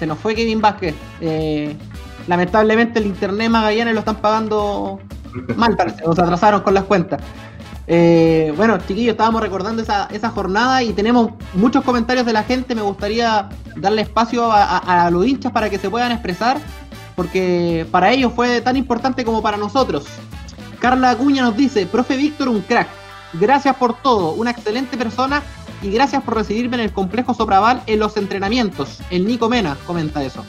Se nos fue Kevin Vázquez. Eh, lamentablemente el internet Magallanes lo están pagando mal, parece. Nos atrasaron con las cuentas. Eh, bueno, chiquillos, estábamos recordando esa, esa jornada y tenemos muchos comentarios de la gente. Me gustaría darle espacio a, a- a los hinchas para que se puedan expresar, porque para ellos fue tan importante como para nosotros. Carla Acuña nos dice, profe Víctor, un crack. Gracias por todo, una excelente persona y gracias por recibirme en el complejo Sopraval en los entrenamientos. El Nico Mena comenta eso.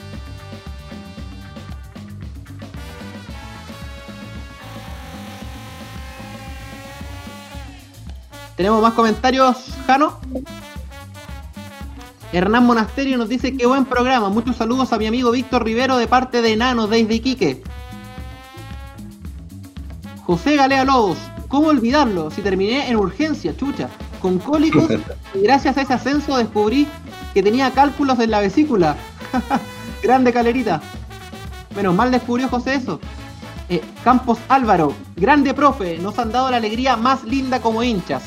¿Tenemos más comentarios, Jano? Hernán Monasterio nos dice qué buen programa. Muchos saludos a mi amigo Víctor Rivero de parte de Enano desde Iquique. José Galea Lobos, ¿cómo olvidarlo? Si terminé en urgencia, chucha, con cólicos y gracias a ese ascenso descubrí que tenía cálculos en la vesícula. [LAUGHS] Grande calerita. Menos mal descubrió José eso. Eh, Campos Álvaro, grande profe, nos han dado la alegría más linda como hinchas.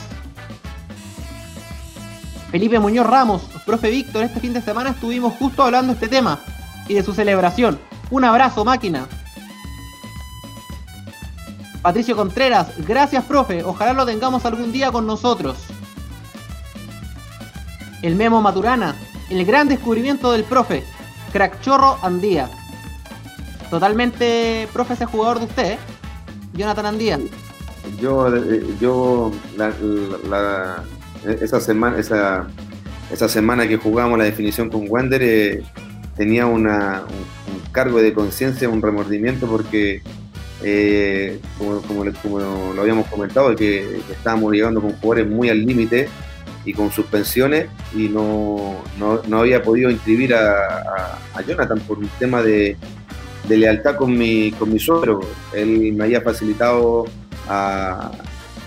Felipe Muñoz Ramos, profe Víctor, este fin de semana estuvimos justo hablando de este tema y de su celebración. Un abrazo, máquina. Patricio Contreras, gracias, profe. Ojalá lo tengamos algún día con nosotros. El Memo Maturana, el gran descubrimiento del profe. Crack Chorro Andía. Totalmente, profe, ese jugador de usted, ¿eh? Jonathan Andía. Yo, eh, yo la, la, esa semana, esa, esa semana que jugamos la definición con Wander, eh, tenía una, un, cargo de conciencia, un remordimiento porque, eh, como, lo habíamos comentado, que, que estábamos llegando con jugadores muy al límite y con suspensiones y no, no, no había podido inscribir a, a, a, Jonathan por un tema de, de lealtad con mi, con mi suegro. Él me había facilitado a,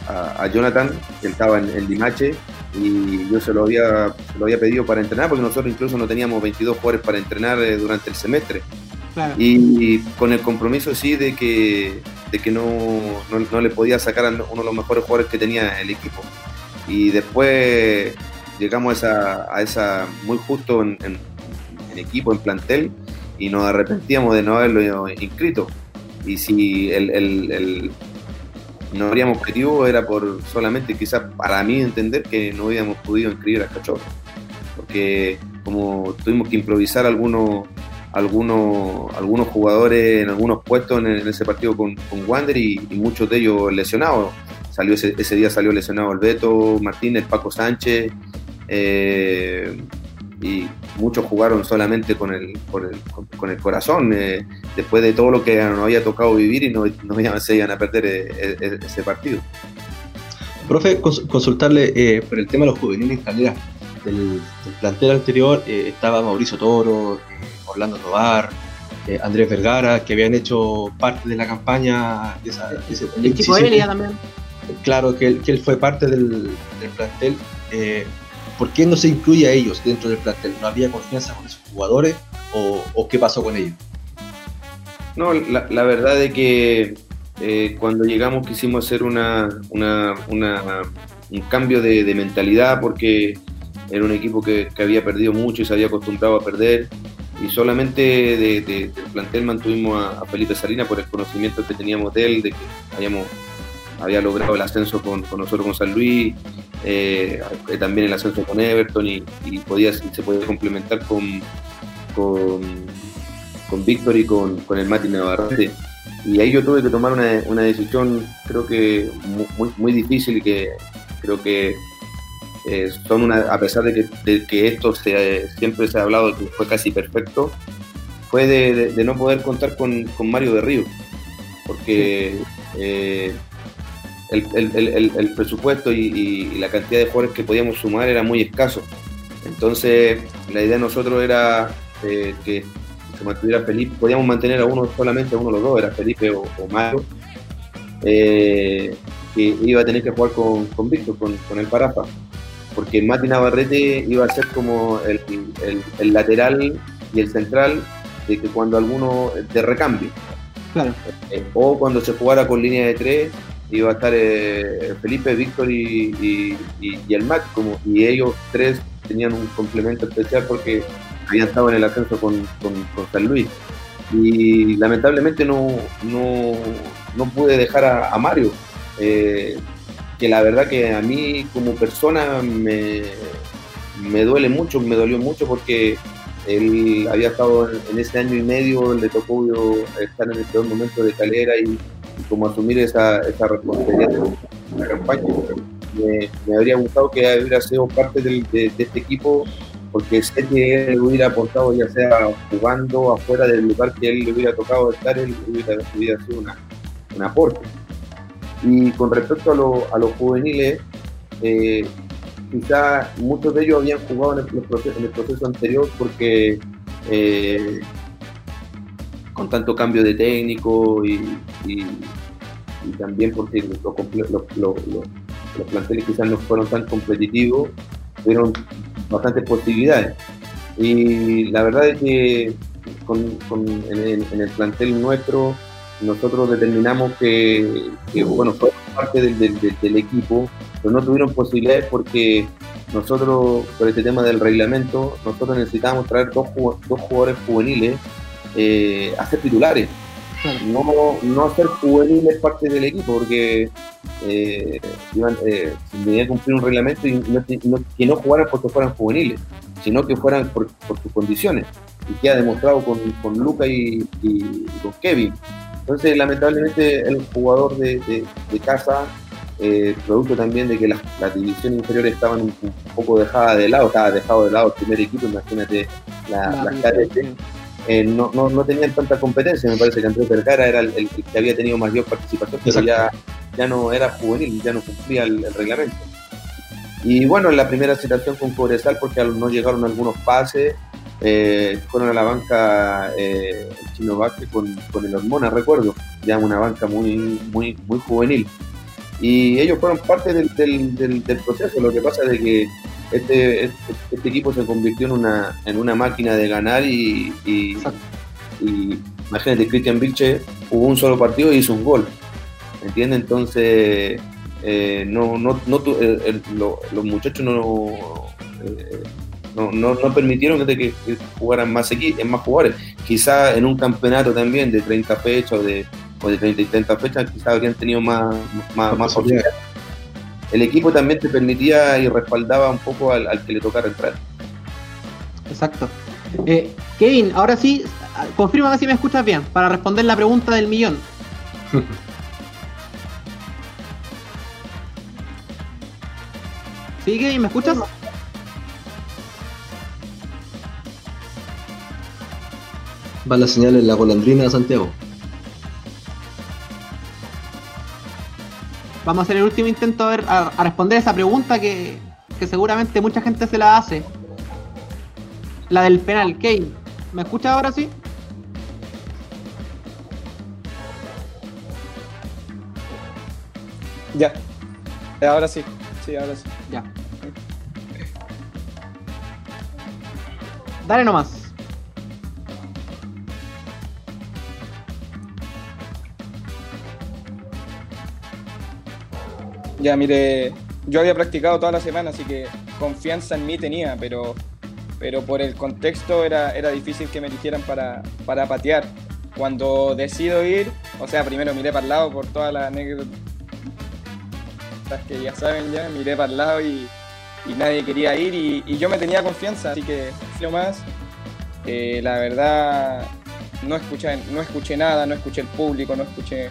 a, Jonathan, que estaba en el Limache, y yo se lo, había, se lo había pedido para entrenar, porque nosotros incluso no teníamos 22 jugadores para entrenar eh, durante el semestre. Claro. Y, y, con el compromiso sí de que, de que no, no, no, le podía sacar a uno de los mejores jugadores que tenía el equipo. Y después llegamos a esa, muy justo en, equipo, en plantel, y nos arrepentíamos de no haberlo inscrito. Y si el, no habríamos objetivo era por solamente quizás para mí entender que no habíamos podido inscribir a Cachorro. Porque como tuvimos que improvisar algunos, algunos, algunos jugadores en algunos puestos en, ese partido con, Wander y, muchos de ellos lesionados. Salió ese, ese, día salió lesionado el Beto Martínez, Paco Sánchez, eh, y muchos jugaron solamente con el, con el, con el corazón, eh, después de todo lo que nos había tocado vivir y no, no se iban a perder eh, eh, ese partido. Profe, consultarle eh, por el tema de los juveniles en Calera. Del, del plantel anterior estaba Mauricio Toro, Orlando Tobar, Andrés Vergara, que habían hecho parte de la campaña. De esa, de ese, el equipo Elia también. Claro, que él, fue parte del, plantel. ¿por qué no se incluye a ellos dentro del plantel? ¿No había confianza con esos jugadores o, qué pasó con ellos? No, la, verdad es que eh, cuando llegamos quisimos hacer un cambio de, mentalidad porque era un equipo que, había perdido mucho y se había acostumbrado a perder y solamente de, de, del plantel mantuvimos a, a, Felipe Salinas por el conocimiento que teníamos de él, de que habíamos, había logrado el ascenso con, con nosotros con San Luis eh, también el ascenso con Everton y, y podía, se podía complementar con, con, con Víctor y con, con el Mati Navarrete. Y ahí yo tuve que tomar una, una decisión, creo que muy, muy difícil y que creo que eh, son una, a pesar de que, de que esto se, siempre se ha hablado que fue casi perfecto, fue de, de, de no poder contar con, con, Mario de Río, porque eh, el, el, el, el presupuesto y, y, la cantidad de jugadores que podíamos sumar era muy escaso. Entonces, la idea de nosotros era eh, que se mantuviera Felipe, podíamos mantener a uno solamente, a uno de los dos, era Felipe o, o Mario, eh, que iba a tener que jugar con, con Víctor, con, con, el Parafa, porque Mati Navarrete iba a ser como el, el, lateral y el central de que cuando alguno de recambio. Claro. Eh, o cuando se jugara con línea de tres, iba a estar eh, Felipe, Víctor y, y, el Mac, como, y ellos tres tenían un complemento especial porque habían estado en el ascenso con, con, San Luis. Y lamentablemente no, no, no pude dejar a, Mario, eh, que la verdad que a mí como persona me, me duele mucho, me dolió mucho porque él había estado en, en ese año y medio, le tocó estar en el peor momento de calera y como asumir esa, esa responsabilidad de la campaña. Me, habría gustado que hubiera sido parte de, este equipo porque sé que él hubiera aportado ya sea jugando afuera del lugar que él le hubiera tocado estar, él hubiera, sido una, un aporte. Y con respecto a, lo, a los juveniles, eh, quizás muchos de ellos habían jugado en el, proceso, en el proceso anterior porque eh, con tanto cambio de técnico y, también porque los, planteles quizás no fueron tan competitivos, tuvieron bastantes posibilidades. Y la verdad es que en, el, plantel nuestro nosotros determinamos que, bueno, fue parte del, equipo, pero no tuvieron posibilidades porque nosotros, por este tema del reglamento, nosotros necesitábamos traer dos, dos jugadores juveniles eh, a ser titulares. No, no hacer juveniles parte del equipo, porque eh, iban, eh, tenía que cumplir un reglamento y no, que no jugaran porque fueran juveniles, sino que fueran por, sus condiciones. Y queda demostrado con, con Luca y, con Kevin. Entonces, lamentablemente, el jugador de, casa, eh, producto también de que las, divisiones inferiores estaban un, poco dejadas de lado, estaba dejado de lado el primer equipo, imagínate la, las eh, no, no, no, tenían tanta competencia. Me parece que Andrés Vergara era el, que había tenido mayor participación, pero ya, ya no era juvenil, ya no cumplía el, reglamento. Y bueno, en la primera situación con Cobresal, porque no llegaron algunos pases, eh, fueron a la banca eh, el Chino Vázquez con, con, el Hormona, recuerdo, ya una banca muy, muy, muy juvenil. Y ellos fueron parte del, del, del proceso. Lo que pasa es que este, este, este, equipo se convirtió en una, en una máquina de ganar y, y, imagínate, Christian Vilche jugó un solo partido y hizo un gol. ¿Entiendes? Entonces, eh, no, no, no los muchachos eh, no, no, no, permitieron que, jugaran más, en más jugadores. Quizá en un campeonato también de 30 fechas o de, o de 30 y 30 fechas, quizás habrían tenido más, más, más el equipo también te permitía y respaldaba un poco al, que le tocara entrar. Exacto. Eh, Kevin, ahora sí, confirma si me escuchas bien, para responder la pregunta del millón. [LAUGHS] ¿Sí, Kevin, me escuchas? Va la señal en la golandrina de Santiago. Vamos a hacer el último intento a, ver, a, responder esa pregunta que, seguramente mucha gente se la hace. La del penal. Kane, ¿me escucha ahora sí? Ya. Ahora sí. Sí, ahora sí. Ya. Dale nomás. Ya, mire, yo había practicado toda la semana, así que confianza en mí tenía, pero, pero por el contexto era, era difícil que me eligieran para, para patear. Cuando decido ir, o sea, primero miré para el lado por todas las anécdotas que ya saben ya, miré para el lado y, nadie quería ir y, yo me tenía confianza, así que lo más. Eh, la verdad, no escuché, no escuché nada, no escuché el público, no escuché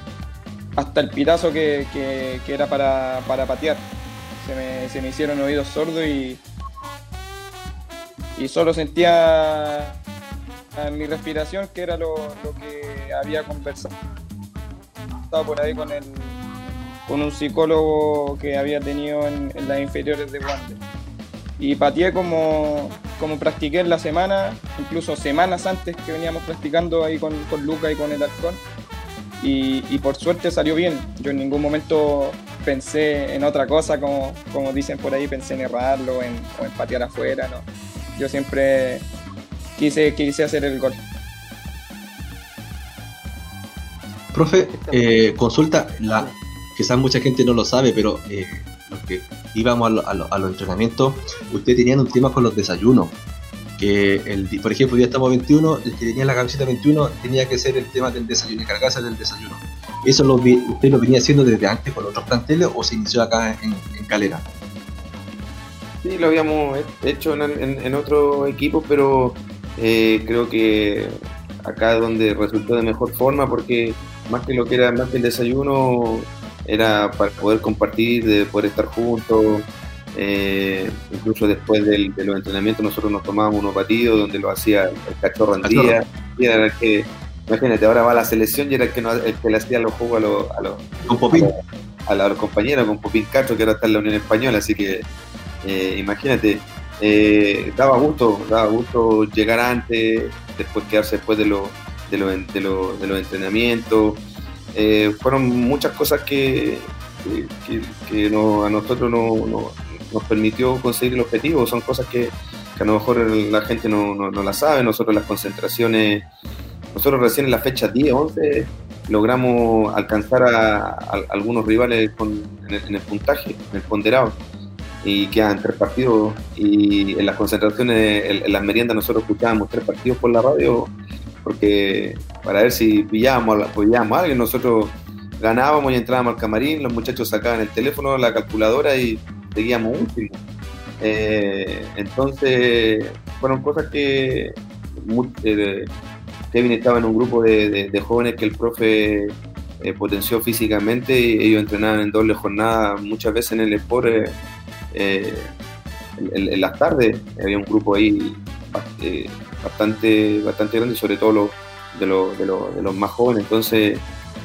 hasta el pitazo que, era para, patear. Se me, hicieron oídos sordos y, y solo sentía en mi respiración que era lo, que había conversado estaba por ahí con, el, con un psicólogo que había tenido en, las inferiores de Wander. Y pateé como, como practiqué en la semana, incluso semanas antes que veníamos practicando ahí con, con Luca y con el halcón y, por suerte salió bien. Yo en ningún momento pensé en otra cosa, como, como dicen por ahí, pensé en errarlo en, o en patear afuera. ¿no? Yo siempre quise, quise hacer el gol. Profe, eh, consulta, la, quizás mucha gente no lo sabe, pero eh, los que íbamos a, a los entrenamientos, ustedes tenían un tema con los desayunos que el, por ejemplo, hoy estamos 21, el que tenía la camiseta 21 tenía que ser el tema del desayuno, encargarse del desayuno. ¿Eso lo, usted lo venía haciendo desde antes con otros planteles o se inició acá en, Calera? Sí, lo habíamos hecho en, en, otro equipo, pero eh, creo que acá es donde resultó de mejor forma porque más que lo que era más que el desayuno era para poder compartir, de poder estar juntos, eh, incluso después de los entrenamientos nosotros nos tomábamos unos batidos donde lo hacía el cachorro Andía, y era el que, imagínate, ahora va a la selección y era el que, el que le hacía los juegos a los, a los, con Popín. A, los compañeros, con Popín Castro, que ahora está en la Unión Española, así que Eh, imagínate, eh, daba gusto, daba gusto llegar antes, después quedarse después de, lo, de, lo, de, lo, de los entrenamientos. Eh, fueron muchas cosas que, que, que no, a nosotros no, no, nos permitió conseguir el objetivo. Son cosas que, que a lo mejor la gente no, no, la sabe. Nosotros las concentraciones, nosotros recién en la fecha 10, 11, logramos alcanzar a, algunos rivales con, en, el, puntaje, en el ponderado. Y quedan tres partidos. Y en las concentraciones, en, las meriendas, nosotros escuchábamos tres partidos por la radio, porque para ver si pillábamos a alguien, nosotros ganábamos y entrábamos al camarín, los muchachos sacaban el teléfono, la calculadora y seguíamos último. Eh, entonces, fueron cosas que eh, Kevin estaba en un grupo de, de, jóvenes que el profe eh, potenció físicamente y ellos entrenaban en doble jornada muchas veces en el Sport en, en, las tardes. Había un grupo ahí bastante, bastante grande, sobre todo los, de, los, de, los, más jóvenes. Entonces,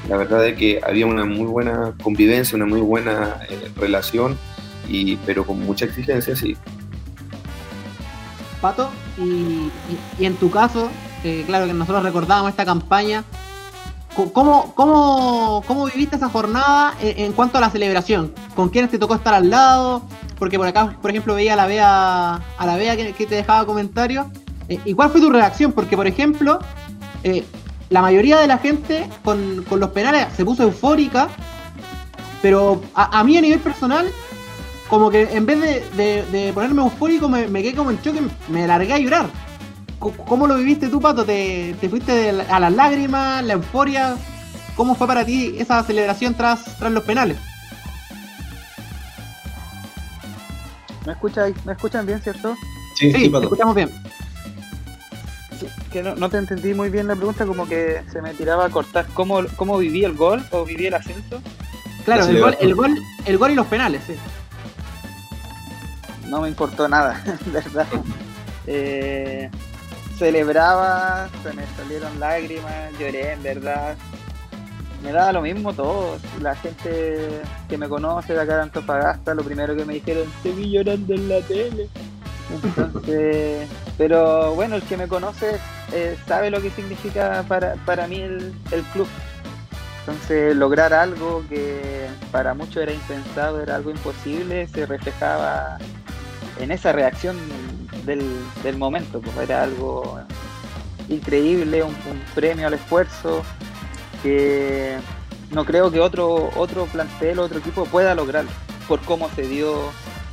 la verdad es que había una muy buena convivencia, una muy buena eh, relación, y, pero con mucha exigencia, sí. Pato, y, y, en tu caso, claro que nosotros recordábamos esta campaña, ¿cómo, cómo, cómo viviste esa jornada en, cuanto a la celebración? ¿Con quiénes te tocó estar al lado? Porque por acá, por ejemplo, veía a la Bea, a la Bea que, que te dejaba comentarios. Eh, ¿Y cuál fue tu reacción? Porque, por ejemplo, eh, la mayoría de la gente con, con, los penales se puso eufórica, pero a, a, mí a nivel personal, como que en vez de, de, de ponerme eufórico, me, me, quedé como en choque, me largué a llorar. ¿Cómo lo viviste tú, Pato? ¿Te, te fuiste a las lágrimas, la euforia? ¿Cómo fue para ti esa celebración tras, tras los penales? ¿Me escuchan, ¿Me escuchan bien, cierto? Sí, sí, sí te escuchamos bien. Sí, que no, no, te entendí muy bien la pregunta, como que se me tiraba a cortar. ¿Cómo, cómo viví el gol o viví el ascenso? Claro, el gol, el, gol, el gol y los penales, sí. No me importó nada, [LAUGHS] verdad. Eh, celebraba, se me salieron lágrimas, lloré, en verdad. Me daba lo mismo todo. La gente que me conoce de acá de Antofagasta, lo primero que me dijeron, te vi llorando en la tele. Entonces, [LAUGHS] pero bueno, el que me conoce eh, sabe lo que significa para, para mí el, el, club. Entonces, lograr algo que para muchos era impensado, era algo imposible, se reflejaba en esa reacción del, del momento. Pues era algo increíble, un, premio al esfuerzo que no creo que otro, otro plantel, otro equipo pueda lograr por cómo se dio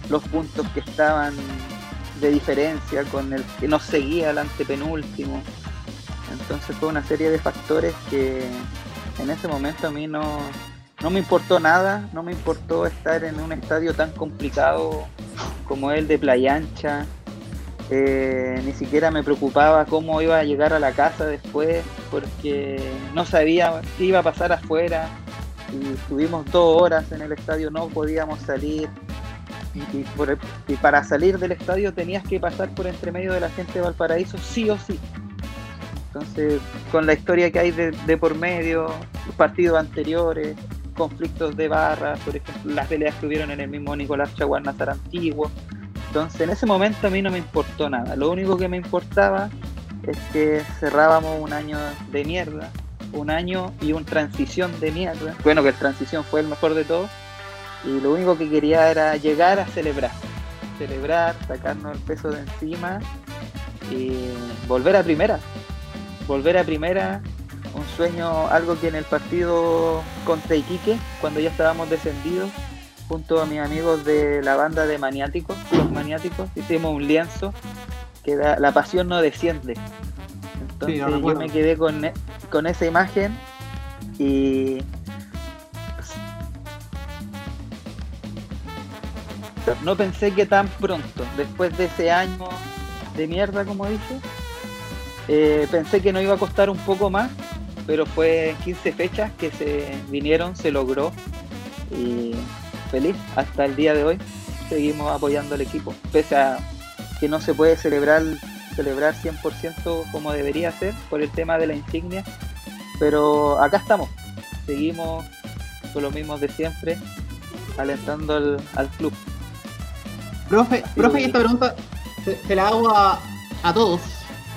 los puntos que estaban de diferencia con el que nos seguía el antepenúltimo. Entonces fue una serie de factores que en ese momento a mí no, no me importó nada, no me importó estar en un estadio tan complicado como el de Playa Ancha. Eh, ni siquiera me preocupaba cómo iba a llegar a la casa después, porque no sabía qué iba a pasar afuera. Y estuvimos dos horas en el estadio, no podíamos salir. Y, y, para salir del estadio tenías que pasar por entre medio de la gente de Valparaíso, sí o sí. Entonces, con la historia que hay de por medio, los partidos anteriores, conflictos de barras, por ejemplo, las peleas que hubieron en el mismo Nicolás Chaguar Nazar antiguo. Entonces, en ese momento a mí no me importó nada. Lo único que me importaba es que cerrábamos un año de mierda, un año y un transición de mierda. Bueno, que el transición fue el mejor de todos y lo único que quería era llegar a celebrar, celebrar, sacarnos el peso de encima y volver a primera, volver a primera, un sueño, algo que en el partido contra Iquique, cuando ya estábamos descendidos, junto a mis amigos de la banda de maniáticos, los maniáticos, hicimos un lienzo que da, la pasión no desciende. Entonces sí, yo me quedé con, con esa imagen y no pensé que tan pronto, después de ese año de mierda, como dije, eh, pensé que no iba a costar un poco más, pero fue 15 fechas que se vinieron, se logró y feliz hasta el día de hoy. Seguimos apoyando al equipo, pese a que no se puede celebrar celebrar 100% como debería ser por el tema de la insignia, pero acá estamos, seguimos con los mismos de siempre, alentando al, al club. Profe, profe, y esta pregunta se, se la hago a, a todos,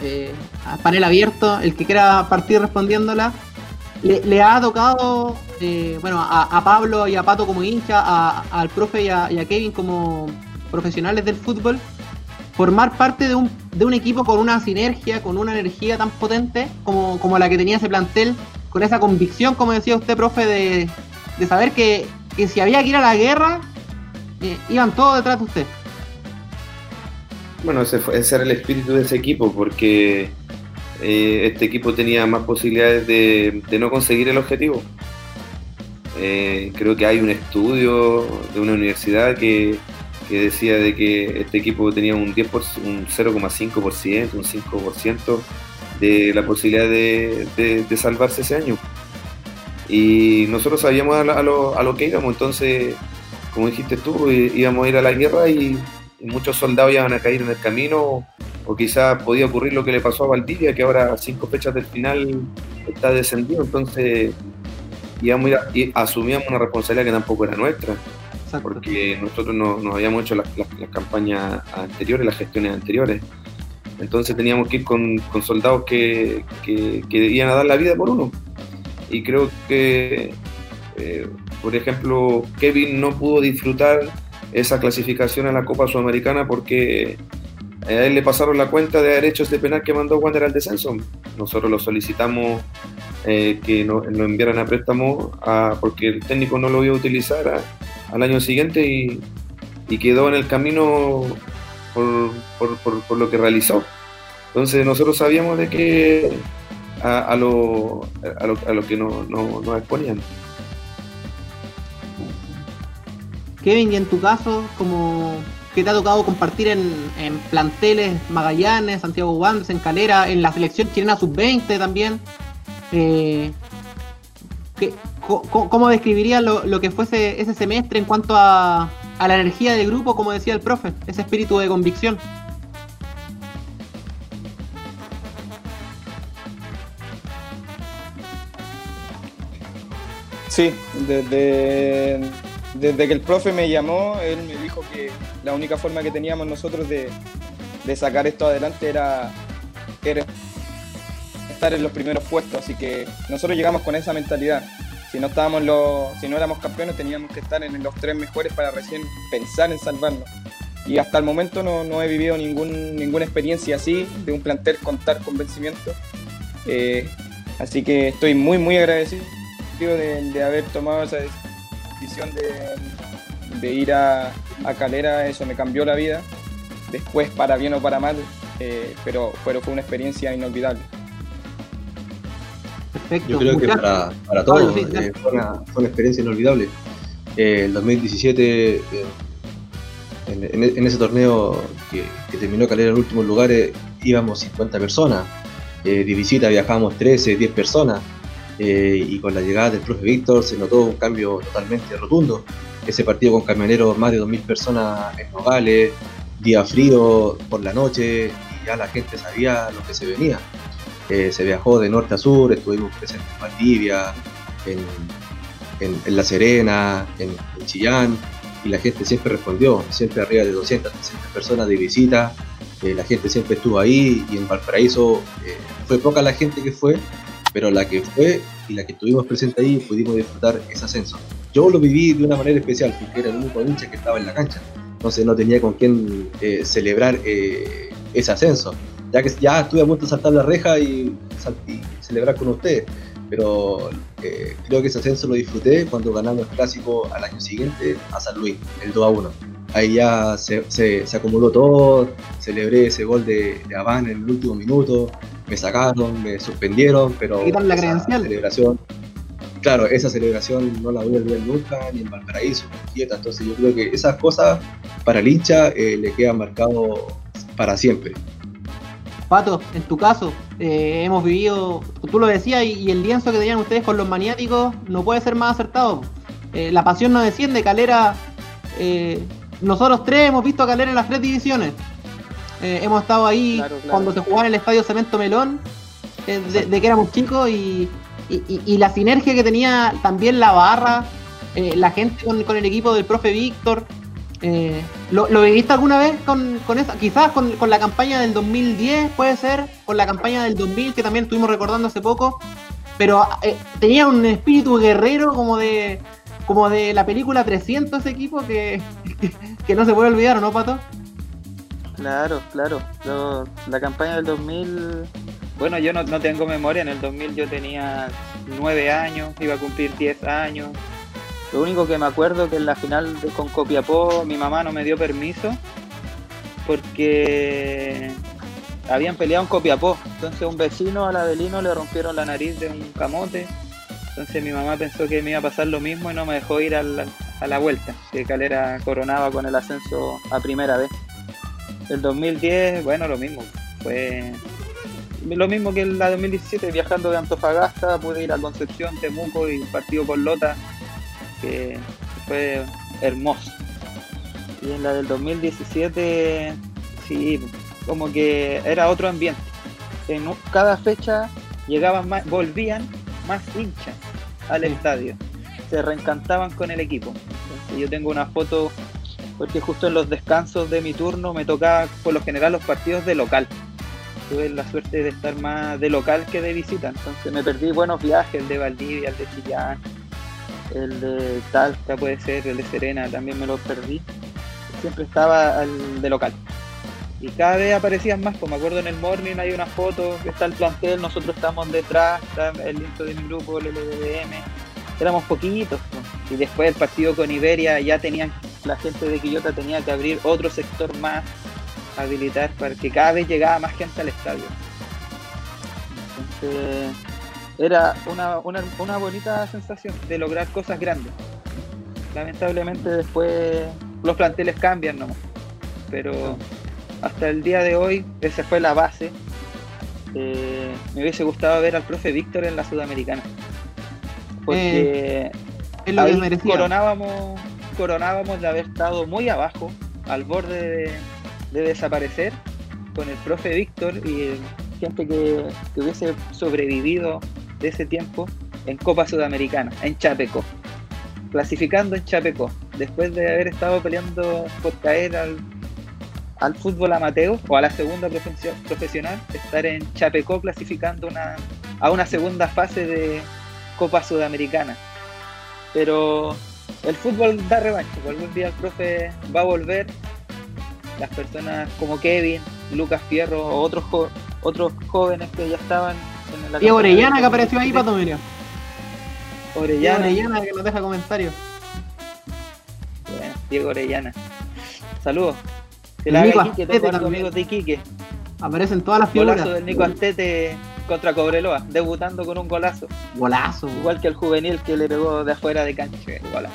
eh, panel abierto, el que quiera partir respondiéndola. Le, ha tocado, eh, bueno, a, Pablo y a Pato como hincha, a- al profe y a, y a Kevin como profesionales del fútbol, formar parte de un, de un equipo con una sinergia, con una energía tan potente como, como la que tenía ese plantel, con esa convicción, como decía usted, profe, de, de saber que, que si había que ir a la guerra, eh, iban todos detrás de usted. Bueno, ese, fue- ese era el espíritu de ese equipo, porque eh, este equipo tenía más posibilidades de, no conseguir el objetivo. Eh, creo que hay un estudio de una universidad que, decía de que este equipo tenía un 10%, un 0,5%, un 5% de la posibilidad de, salvarse ese año. Y nosotros sabíamos a, lo, a lo que íbamos, entonces, como dijiste tú, íbamos a ir a la guerra y, y muchos soldados iban a caer en el camino, o quizás podía ocurrir lo que le pasó a Valdivia, que ahora a cinco fechas del final está descendido, entonces íbamos y asumíamos una responsabilidad que tampoco era nuestra, Exacto. porque nosotros no, habíamos hecho las, las- las campañas anteriores, las gestiones anteriores. Entonces teníamos que ir con, con soldados que, que, que iban a dar la vida por uno. Y creo que, eh, por ejemplo, Kevin no pudo disfrutar esa clasificación a la Copa Sudamericana porque a él le pasaron la cuenta de derechos de penal que mandó Wander al descenso. Nosotros lo solicitamos eh, que nos lo enviaran a préstamo porque el técnico no lo iba a utilizar al año siguiente y, quedó en el camino por, por- por- lo que realizó. Entonces nosotros sabíamos de que a, a lo, lo, lo que no- no- nos exponían. Kevin, y en tu caso, como que te ha tocado compartir en, planteles Magallanes, Santiago Wanderers, en Calera, en la selección chilena sub-20 también, eh, ¿qué- co- co- ¿cómo describiría lo, que fuese ese semestre en cuanto a la energía del grupo, como decía el profe, ese espíritu de convicción? Sí, desde, desde que el profe me llamó, él me dijo que la única forma que teníamos nosotros de, de sacar esto adelante era, era estar en los primeros puestos, así que nosotros llegamos con esa mentalidad. Si no estábamos los, si no éramos campeones, teníamos que estar en los tres mejores para recién pensar en salvarnos. Y hasta el momento no, no he vivido ningún, ninguna experiencia así, de un plantel con tal convencimiento. Eh, así que estoy muy, muy agradecido de, de haber tomado esa decisión de, de ir a, a Calera, eso me cambió la vida. Después, para bien o para mal, eh, pero, pero fue una experiencia inolvidable. Perfecto. Yo creo que para, para todos sí, eh, fue, una, fue una experiencia inolvidable. Eh, el 2017, eh, en, en- en ese torneo que, que terminó Calera en últimos lugares, íbamos 50 personas. Eh, de visita viajábamos 13, 10 personas. Eh, y con la llegada del profe Víctor se notó un cambio totalmente rotundo. Ese partido con camioneros, más de 2.000 personas en Nogales, día frío por la noche, y ya la gente sabía lo que se venía. Eh, se viajó de norte a sur, estuvimos presentes en Valdivia, en, en- en La Serena, en, en Chillán, y la gente siempre respondió, siempre arriba de 200, 300 personas de visita, eh, la gente siempre estuvo ahí, y en Valparaíso eh, fue poca la gente que fue, pero la que fue y la que estuvimos presente ahí pudimos disfrutar ese ascenso. Yo lo viví de una manera especial, porque era el único hincha que estaba en la cancha, entonces no tenía con quién eh, celebrar eh, ese ascenso ya que ya estuve a punto de saltar la reja y celebrar con ustedes. Pero eh, creo que ese ascenso lo disfruté cuando ganamos el clásico al año siguiente a San Luis, el 2 a 1. Ahí ya se, se- se acumuló todo, celebré ese gol de, de Habana en el último minuto, me sacaron, me suspendieron, pero la credencial. celebración, claro, esa celebración no la voy a olvidar nunca, ni en Valparaíso, ni en Quieta, entonces yo creo que esas cosas para el hincha eh, le quedan marcado para siempre. Pato, en tu caso, eh, hemos vivido, tú lo decías, y, y el lienzo que tenían ustedes con los maniáticos no puede ser más acertado. Eh, la pasión no desciende, Calera. Nosotros tres hemos visto a Calera en las tres divisiones. Eh, hemos estado ahí Claro, claro. cuando se jugaba en el estadio Cemento Melón, eh, de, de que éramos chicos, y, y- y- y la sinergia que tenía también la barra, eh, la gente con, con el equipo del profe Víctor. ¿Lo, lo viviste alguna vez con, con esa? Quizás con, con la campaña del 2010, puede ser, con la campaña del 2000, que también estuvimos recordando hace poco, pero tenía un espíritu guerrero como de como de la película 300 ese equipo que, [LAUGHS] que, no se puede olvidar, ¿o no, Pato? Claro, claro. La campaña del 2000, bueno, yo no, no tengo memoria, en el 2000 yo tenía 9 años, iba a cumplir 10 años. Lo único que me acuerdo que en la final con Copiapó mi mamá no me dio permiso porque habían peleado en Copiapó. Entonces un vecino al Avelino le rompieron la nariz de un camote. Entonces mi mamá pensó que me iba a pasar lo mismo y no me dejó ir al- a la vuelta, que Calera coronaba con el ascenso a primera vez. El 2010, bueno, lo mismo. Fue lo mismo que en la 2017, viajando de Antofagasta, pude ir a Concepción, Temuco y partido con Lota, que fue hermoso. Y en la del 2017, sí, como que era otro ambiente. En cada fecha llegaban más, volvían más hinchas al Sí. estadio. Se reencantaban con el equipo. Yo tengo una foto porque justo en los descansos de mi turno me tocaba por lo general los partidos de local. Tuve la suerte de estar más de local que de visita, entonces me perdí buenos viajes, el de Valdivia, el de Chillán, el de Talca puede ser, el de Serena también me los perdí. Siempre estaba al de local. Y cada vez aparecían más, pues me acuerdo en el morning hay una foto, que está el plantel, nosotros estamos detrás, está el intro de mi grupo, el LDM, éramos poquitos. Y después el partido con Iberia ya tenían, la gente de Quillota tenía que abrir otro sector más, habilitar para que cada vez llegaba más gente al estadio. Entonces era una, una, una bonita sensación de lograr cosas grandes. Lamentablemente después los planteles cambian nomás. Pero hasta el día de hoy esa fue la base. Eh, me hubiese gustado ver al profe Víctor en la Sudamericana. Porque Es lo que ahí merecía. coronábamos, coronábamos de haber estado muy abajo, al borde de, de desaparecer, con el profe Víctor y gente que, que hubiese sobrevivido de ese tiempo en Copa Sudamericana, en Chapecó, clasificando en Chapecó, después de haber estado peleando por caer al, al fútbol amateur o a la segunda profesio- profesional, estar en Chapecó clasificando una, a una segunda fase de Copa Sudamericana pero el fútbol da revancha, pues algún día el profe va a volver, las personas como Kevin, Lucas Fierro o otros jo- otros jóvenes que ya estaban en la Diego campaña Orellana del que apareció ahí, 2023. Pato, mira. Diego Orellana, Orellana que nos deja comentarios. bueno, Diego Orellana. Saludos. El la haga Iquique, tengo amigos de Iquique. Aparecen todas las Golazo figuras. del Nico Astete contra Cobreloa, debutando con un golazo. Golazo. Igual que el juvenil que le pegó de afuera de cancha. Golazo.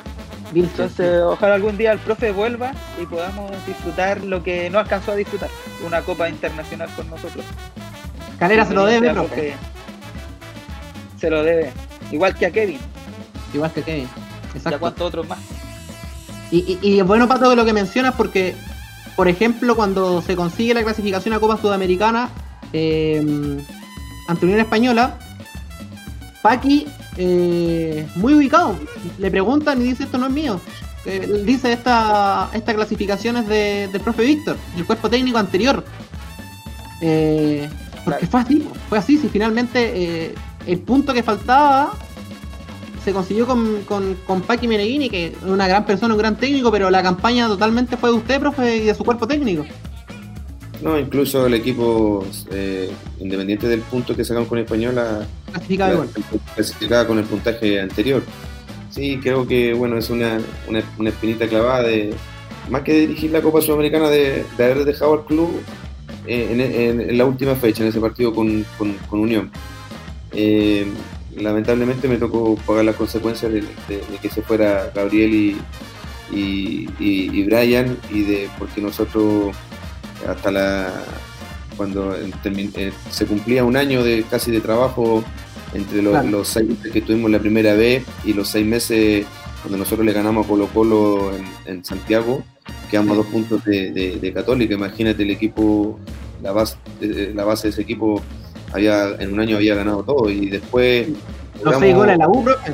Entonces, ojalá algún día el profe vuelva y podamos disfrutar lo que no alcanzó a disfrutar, una copa internacional con nosotros. Calera se lo debe, profe. Se lo debe. Igual que a Kevin Igual que Kevin. y a Exacto. cuantos otros más. Y, y, y es bueno, Pato, lo que mencionas porque, por ejemplo, cuando se consigue la clasificación a Copa Sudamericana eh, ante Unión Española, Paqui, eh, muy ubicado, le preguntan y dice esto no es mío. Eh, dice esta, esta clasificación es de, del profe Víctor, del cuerpo técnico anterior. Eh, porque fue así, fue así, si finalmente el punto que faltaba se consiguió con, con, con Paqui Meneghini, que es una gran persona, un gran técnico, pero la campaña totalmente fue de usted, profe, y de su cuerpo técnico. No, incluso el equipo, eh, independiente del punto que sacamos con Española, clasificada con el puntaje anterior. Sí, creo que bueno es una, una, una espinita clavada de más que dirigir la Copa Sudamericana de, de haber dejado al club eh, en, en- en la última fecha, en ese partido con, con- con Unión. Eh, lamentablemente me tocó pagar las consecuencias de, de- de que se fuera Gabriel y, y, y- y Brian y de porque nosotros hasta la cuando eh, se cumplía un año de casi de trabajo entre los, Claro. los seis meses que tuvimos la primera vez y los seis meses cuando nosotros le ganamos a Colo Colo en, en Santiago, quedamos a dos puntos de, de- de Católica. Imagínate el equipo, la base, eh, la base de ese equipo había en un año había ganado todo y después Los seis goles a la U, profe.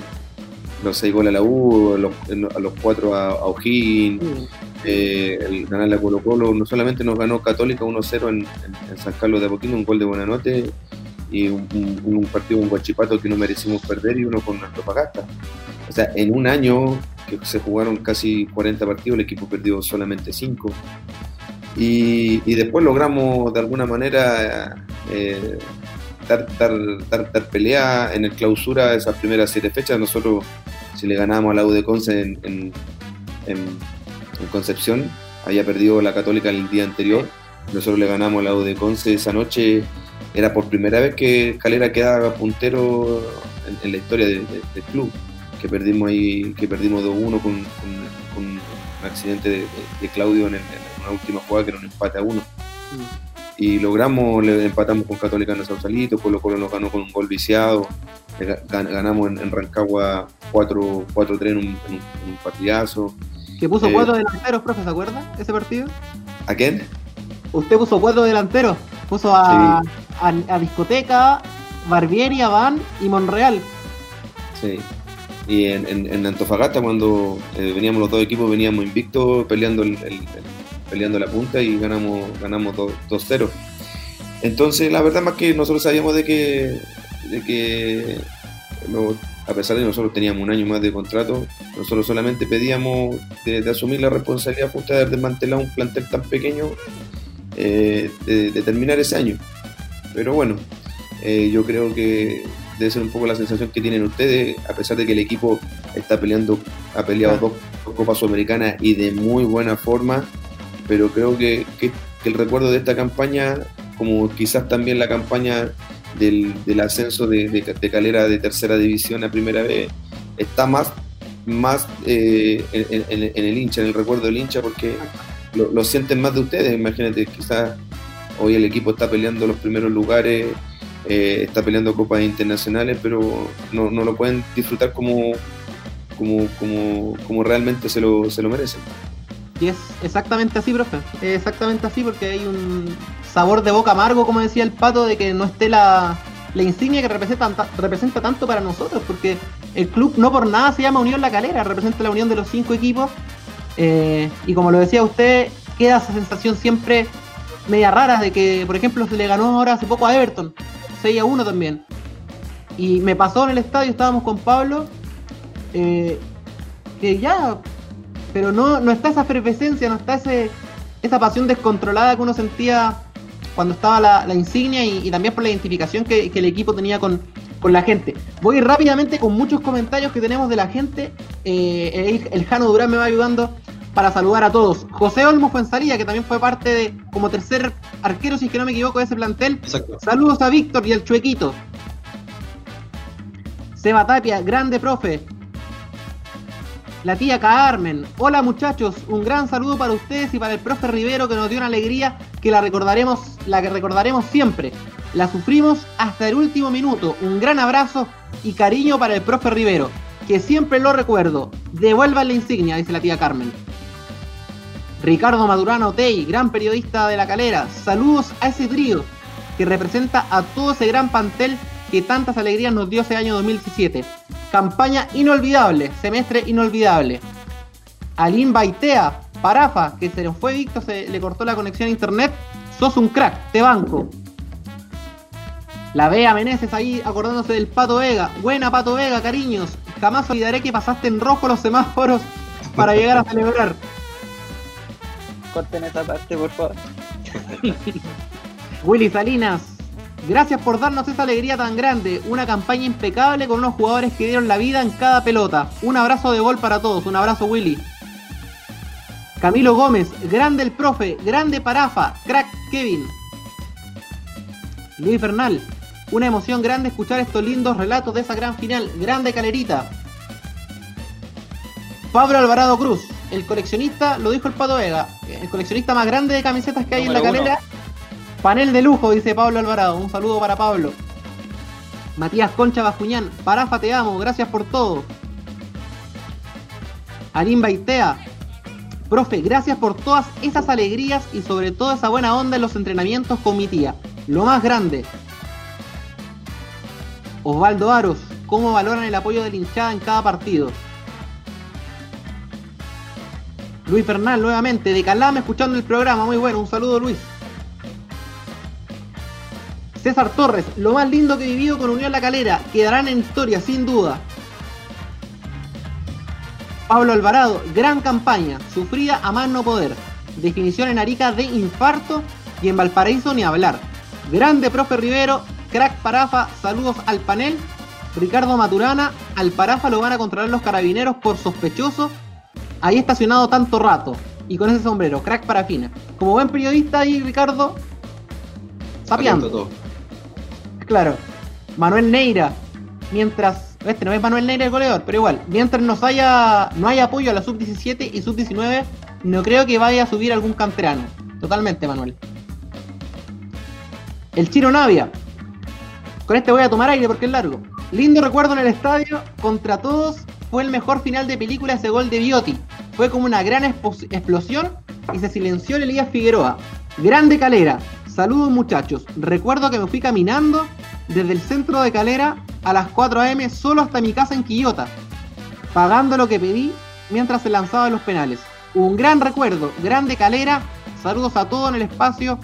los seis goles a la U, los, a los cuatro a, a O'Higgins, el ganar la Colo Colo, no solamente nos ganó Católica 1-0 en, San Carlos de Apoquindo, un gol de Buenanote y un, un, un, partido con Guachipato que no merecimos perder y uno con Antofagasta. O sea, en un año que se jugaron casi 40 partidos, el equipo perdió solamente 5. Y, después logramos de alguna manera eh, dar, dar, dar, pelea en el clausura de esas primeras siete fechas. Nosotros, si le ganábamos a la U de Conce en, en Concepción, había perdido la Católica el día anterior. Nosotros le ganamos la U de Conce esa noche. Era por primera vez que Calera quedaba puntero en, en la historia de, de, del club. Que perdimos ahí, que perdimos 2-1 con, con, con, un accidente de, de Claudio en, en, una última jugada que era un empate a uno. Mm y logramos, le empatamos con Católica en el Sausalito, Colo Colo nos ganó con un gol viciado, ganamos en, en Rancagua 4-3 en, un, en, un partidazo. Que puso eh, cuatro delanteros, profe, ¿se acuerda ese partido? ¿A quién? Usted puso cuatro delanteros, puso a, sí. a, a, Discoteca, Barbieri, Van y Monreal. Sí. Y en, en Antofagasta, cuando eh, veníamos los dos equipos, veníamos invictos peleando el, el, el peleando la punta y ganamos ganamos 2-0. Entonces, la verdad más que nosotros sabíamos de que, de que a pesar de que nosotros teníamos un año más de contrato, nosotros solamente pedíamos de, de asumir la responsabilidad justa de desmantelar un plantel tan pequeño, eh, de, de, terminar ese año. Pero bueno, eh, yo creo que debe ser un poco la sensación que tienen ustedes, a pesar de que el equipo está peleando, ha peleado dos, dos Copas Sudamericanas y de muy buena forma, pero creo que, que, que, el recuerdo de esta campaña, como quizás también la campaña del, ascenso de, Calera de tercera división a primera vez, está más, más eh, en, el hincha, en el recuerdo del hincha, porque lo, sienten más de ustedes. Imagínate, quizás hoy el equipo está peleando los primeros lugares, eh, está peleando copas internacionales, pero no, no lo pueden disfrutar como, como, como, como realmente se lo, se lo merecen. Y es exactamente así, profe. Exactamente así porque hay un sabor de boca amargo, como decía el pato, de que no esté la, la insignia que representa, representa tanto para nosotros. Porque el club no por nada se llama Unión La Calera, representa la unión de los cinco equipos. Eh, y como lo decía usted, queda esa sensación siempre media rara de que, por ejemplo, se le ganó ahora hace poco a Everton, 6 a 1 también. Y me pasó en el estadio, estábamos con Pablo, eh, que ya pero no, no está esa efervescencia, no está ese, esa pasión descontrolada que uno sentía cuando estaba la, la insignia y, y, también por la identificación que, que el equipo tenía con, con, la gente. Voy rápidamente con muchos comentarios que tenemos de la gente. Eh, el, el, Jano Durán me va ayudando para saludar a todos. José Olmo Fuensalía, que también fue parte de, como tercer arquero, si es que no me equivoco, de ese plantel. Exacto. Saludos a Víctor y el Chuequito. Seba Tapia, grande profe la tía Carmen. Hola muchachos, un gran saludo para ustedes y para el profe Rivero que nos dio una alegría que la recordaremos, la que recordaremos siempre. La sufrimos hasta el último minuto. Un gran abrazo y cariño para el profe Rivero, que siempre lo recuerdo. Devuelvan la insignia, dice la tía Carmen. Ricardo Madurano Tey, gran periodista de la calera. Saludos a ese trío que representa a todo ese gran pantel que tantas alegrías nos dio ese año 2017. Campaña inolvidable, semestre inolvidable. Alin Baitea, Parafa, que se nos fue Víctor, se le cortó la conexión a internet. Sos un crack, te banco. La Bea Meneses ahí acordándose del Pato Vega. Buena Pato Vega, cariños. Jamás olvidaré que pasaste en rojo los semáforos para llegar a celebrar. Corten esa parte, por favor. [LAUGHS] Willy Salinas, Gracias por darnos esa alegría tan grande. Una campaña impecable con unos jugadores que dieron la vida en cada pelota. Un abrazo de gol para todos. Un abrazo, Willy. Camilo Gómez, grande el profe, grande Parafa, crack Kevin. Luis Bernal, una emoción grande escuchar estos lindos relatos de esa gran final. Grande Calerita. Pablo Alvarado Cruz, el coleccionista, lo dijo el Pato Vega, el coleccionista más grande de camisetas que hay Número en la calera. Uno. Panel de lujo, dice Pablo Alvarado. Un saludo para Pablo. Matías Concha Bascuñán. Parafa, te amo. Gracias por todo. Arim Baitea. Profe, gracias por todas esas alegrías y sobre todo esa buena onda en los entrenamientos con mi tía. Lo más grande. Osvaldo Aros. ¿Cómo valoran el apoyo del hinchada en cada partido? Luis Bernal nuevamente, de Calama escuchando el programa, muy bueno, un saludo Luis. César Torres, lo más lindo que he vivido con Unión La Calera, quedarán en historia, sin duda. Pablo Alvarado, gran campaña, sufrida a más no poder. Definición en Arica de infarto y en Valparaíso ni hablar. Grande profe Rivero, crack Parafa, saludos al panel. Ricardo Maturana, al Parafa lo van a controlar los carabineros por sospechoso. Ahí estacionado tanto rato. Y con ese sombrero, crack parafina. Como buen periodista ahí, Ricardo, sapeando. Todo. Claro. Manuel Neira. Mientras. Este no es Manuel Neira el goleador, pero igual. Mientras nos haya, no haya apoyo a la sub-17 y sub-19, no creo que vaya a subir algún canterano. Totalmente, Manuel. El Chino Navia. Con este voy a tomar aire porque es largo. Lindo recuerdo en el estadio. Contra todos fue el mejor final de película ese gol de Bioti. Fue como una gran explosión y se silenció el Elías Figueroa. Grande Calera. Saludos muchachos. Recuerdo que me fui caminando desde el centro de Calera a las 4 am solo hasta mi casa en Quillota, pagando lo que pedí mientras se lanzaban los penales. Un gran recuerdo, grande Calera. Saludos a todos en el espacio.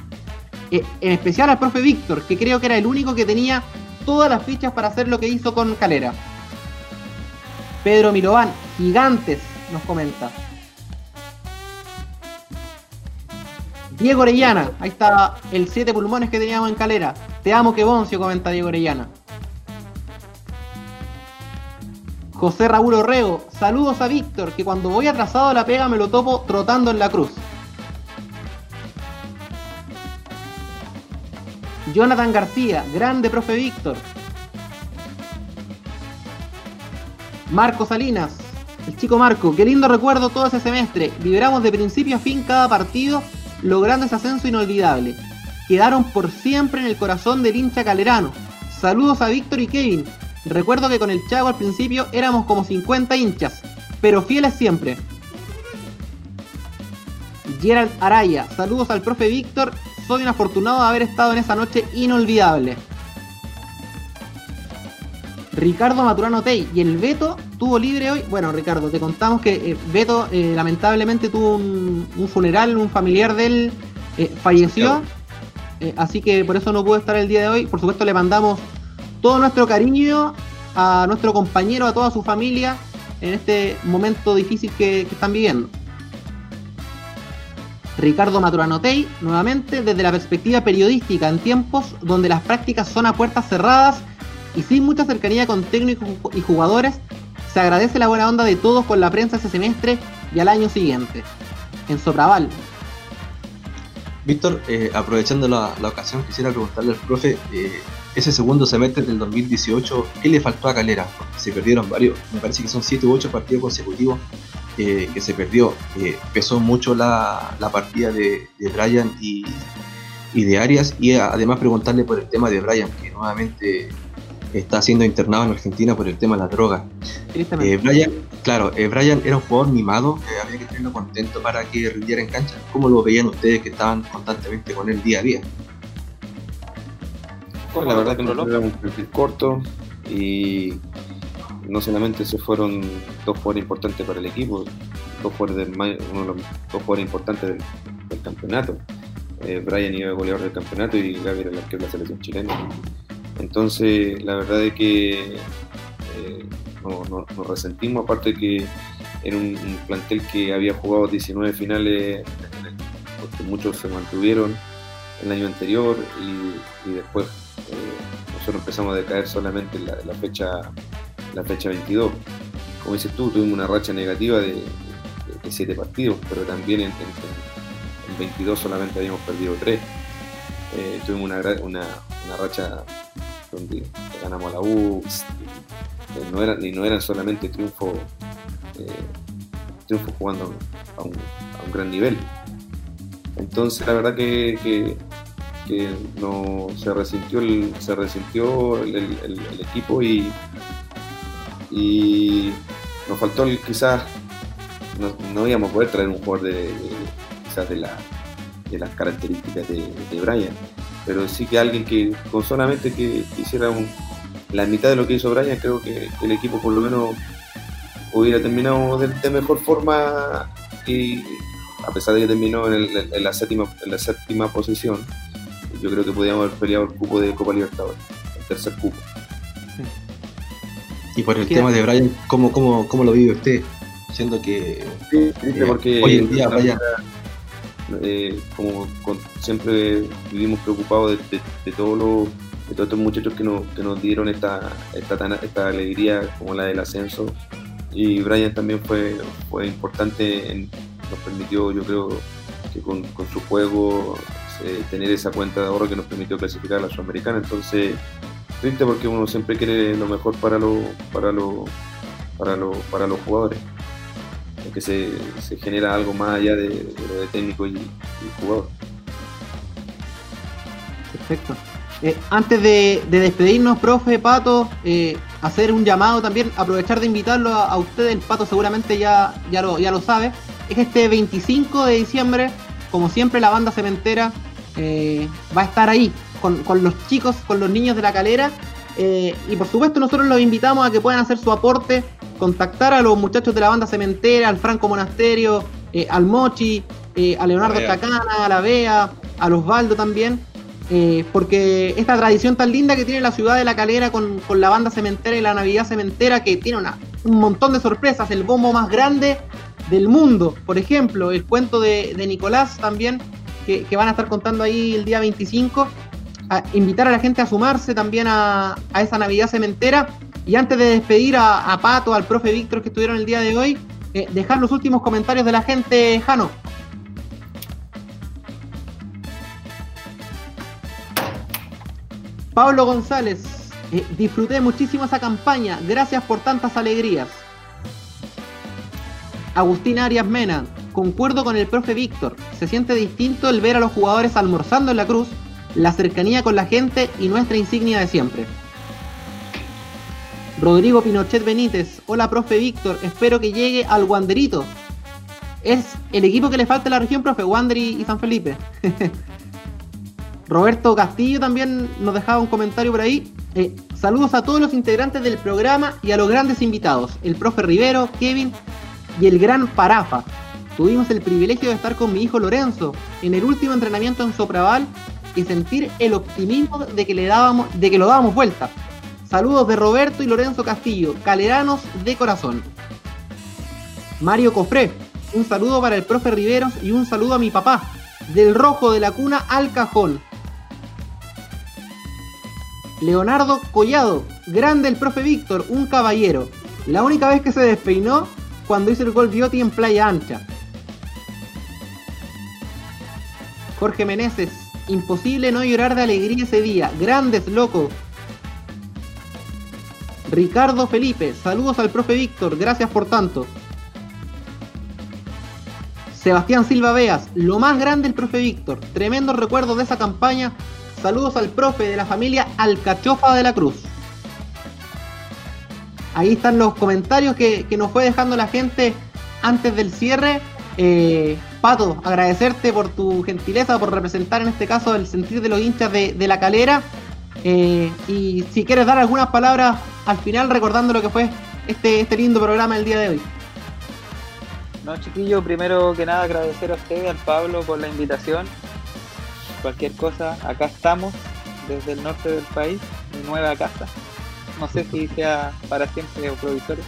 Eh, en especial al profe Víctor, que creo que era el único que tenía todas las fichas para hacer lo que hizo con Calera. Pedro Milován, gigantes, nos comenta. Diego Orellana, ahí está el siete pulmones que teníamos en Calera. Te amo que Boncio, comenta Diego Orellana. José Raúl Orrego, saludos a Víctor, que cuando voy atrasado a la pega me lo topo trotando en la cruz. Jonathan García, grande profe Víctor. Marco Salinas, el chico Marco, qué lindo recuerdo todo ese semestre. Vibramos de principio a fin cada partido, logrando ese ascenso inolvidable. Quedaron por siempre en el corazón del hincha calerano. Saludos a Víctor y Kevin. Recuerdo que con el Chago al principio éramos como 50 hinchas, pero fieles siempre. Gerald Araya, saludos al profe Víctor. Soy un afortunado de haber estado en esa noche inolvidable. Ricardo Maturano Tey y el Beto tuvo libre hoy. Bueno, Ricardo, te contamos que eh, Beto eh, lamentablemente tuvo un, un funeral, un familiar de él eh, falleció. Así que por eso no pudo estar el día de hoy. Por supuesto, le mandamos todo nuestro cariño a nuestro compañero, a toda su familia en este momento difícil que, que están viviendo. Ricardo Maturanotei, nuevamente desde la perspectiva periodística en tiempos donde las prácticas son a puertas cerradas y sin mucha cercanía con técnicos y jugadores, se agradece la buena onda de todos con la prensa ese semestre y al año siguiente. En Sopraval, Víctor, eh, aprovechando la, ocasión, quisiera preguntarle al profe, eh, ese segundo semestre del 2018, ¿qué le faltó a Calera? Porque se perdieron varios, me parece que son 7 u 8 partidos consecutivos eh, que se perdió. Pesó mucho la, la partida de, de Brian y, y de Arias, y además preguntarle por el tema de Brian, que nuevamente está siendo internado en Argentina por el tema de la droga. Eh, Brian, claro, eh, Brian era un jugador mimado, eh, había que tenerlo contento para que rindiera en cancha. ¿Cómo lo veían ustedes que estaban constantemente con él día a día? Bueno, la verdad que nosotros éramos un perfil corto y no solamente se fueron dos jugadores importantes para el equipo, dos jugadores del, uno de los dos jugadores importantes del, del campeonato. Eh, Brian iba goleador del campeonato y Gaby era el arquero de la selección chilena. Entonces, la verdad es que eh, no- no- nos resentimos, aparte que era un, plantel que había jugado 19 finales, porque muchos se mantuvieron el año anterior y, después eh, nosotros empezamos a decaer solamente en la, la fecha la fecha 22. Como dices tú, tuvimos una racha negativa de, de, de siete partidos, pero también en, en- en 22 solamente habíamos perdido 3. Tuvimos una, una, una racha donde ganamos la U, eh, no eran, y no eran solamente triunfos eh, triunfos jugando a un, a un gran nivel. Entonces la verdad que, que, no se resintió el, se resintió el, el- equipo y, y nos faltó el- quizás no, no íbamos a poder traer un jugador de- quizás de, la, de las características de, de Brian pero sí que alguien que con solamente que hiciera un- la mitad de lo que hizo Brian creo que el equipo por lo menos hubiera terminado de, de mejor forma y a pesar de que terminó en, el- en la, séptima, en la séptima posición, yo creo que podíamos haber peleado el cupo de Copa Libertadores, el tercer cupo. Y por el tema de Brian, ¿cómo, cómo, cómo lo vive usted? Siendo que eh, porque hoy en día, Brian, eh, como siempre vivimos preocupados de, todos los de todos estos muchachos que nos, que nos dieron esta, esta, esta alegría como la del ascenso. Y Brian también fue, fue importante nos permitió yo creo que con, con su juego eh, tener esa cuenta de ahorro que nos permitió clasificar a la Sudamericana. Entonces triste porque uno siempre quiere lo mejor para los para los para los para los jugadores que se, se genera algo más allá de, lo de técnico y, jugador. Perfecto. Eh, antes de, de despedirnos, profe, Pato, eh, hacer un llamado también, aprovechar de invitarlo a, a ustedes, el Pato seguramente ya, ya, lo, ya lo sabe, es este 25 de diciembre, como siempre la banda cementera eh, va a estar ahí, con, con los chicos, con los niños de la calera, y por supuesto nosotros los invitamos a que puedan hacer su aporte, contactar a los muchachos de la banda cementera, al Franco Monasterio, eh, al Mochi, eh, a Leonardo Bea. Chacana, a la Bea, a Osvaldo también, eh, porque esta tradición tan linda que tiene la ciudad de La Calera con, con la banda cementera y la Navidad cementera, que tiene una- un montón de sorpresas, el bombo más grande del mundo, por ejemplo, el cuento de, de Nicolás también, que, que van a estar contando ahí el día 25, a invitar a la gente a sumarse también a, a esa Navidad cementera. Y antes de despedir a, Pato, al profe Víctor que estuvieron el día de hoy, eh, dejar los últimos comentarios de la gente, Jano. Pablo González, eh, disfruté muchísimo esa campaña, gracias por tantas alegrías. Agustín Arias Mena, concuerdo con el profe Víctor, se siente distinto el ver a los jugadores almorzando en la cruz, la cercanía con la gente y nuestra insignia de siempre. Rodrigo Pinochet Benítez, hola profe Víctor, espero que llegue al Wanderito. Es el equipo que le falta a la región, profe, Wander y, San Felipe. [LAUGHS] Roberto Castillo también nos dejaba un comentario por ahí. Eh, saludos a todos los integrantes del programa y a los grandes invitados, el profe Rivero, Kevin y el gran Parafa. Tuvimos el privilegio de estar con mi hijo Lorenzo en el último entrenamiento en Sopraval y sentir el optimismo de que le dábamos, de que lo dábamos vuelta. Saludos de Roberto y Lorenzo Castillo, caleranos de corazón. Mario Cofré, un saludo para el profe Riveros y un saludo a mi papá, del rojo de la cuna al cajón. Leonardo Collado, grande el profe Víctor, un caballero. La única vez que se despeinó cuando hizo el gol Bioti en Playa Ancha. Jorge Meneses, imposible no llorar de alegría ese día. Grandes, loco. Ricardo Felipe, saludos al profe Víctor, gracias por tanto. Sebastián Silva Veas, lo más grande el profe Víctor, tremendo recuerdo de esa campaña. Saludos al profe de la familia Alcachofa de la Cruz. Ahí están los comentarios que, que nos fue dejando la gente antes del cierre. Eh, Pato, agradecerte por tu gentileza, por representar en este caso el sentir de los hinchas de, de la calera. Eh, y si quieres dar algunas palabras al final recordando lo que fue este, este lindo programa el día de hoy. No, chiquillo, primero que nada agradecer a usted, al Pablo, por la invitación. Cualquier cosa, acá estamos, desde el norte del país, mi nueva casa. No sé si sea para siempre o provisorio,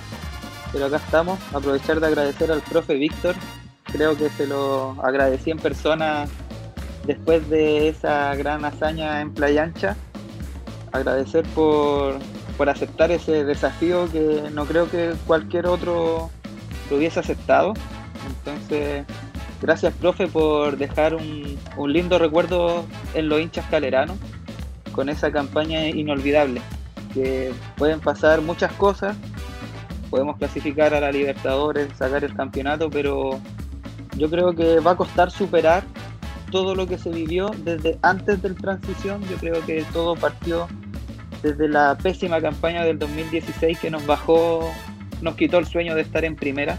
pero acá estamos. Aprovechar de agradecer al profe Víctor. Creo que se lo agradecí en persona después de esa gran hazaña en Playa Ancha. Agradecer por, por aceptar ese desafío que no creo que cualquier otro lo hubiese aceptado. Entonces, gracias, profe, por dejar un, un lindo recuerdo en los hinchas caleranos con esa campaña inolvidable. Que pueden pasar muchas cosas, podemos clasificar a la Libertadores, sacar el campeonato, pero yo creo que va a costar superar todo lo que se vivió desde antes del transición. Yo creo que todo partió desde la pésima campaña del 2016 que nos bajó nos quitó el sueño de estar en primera.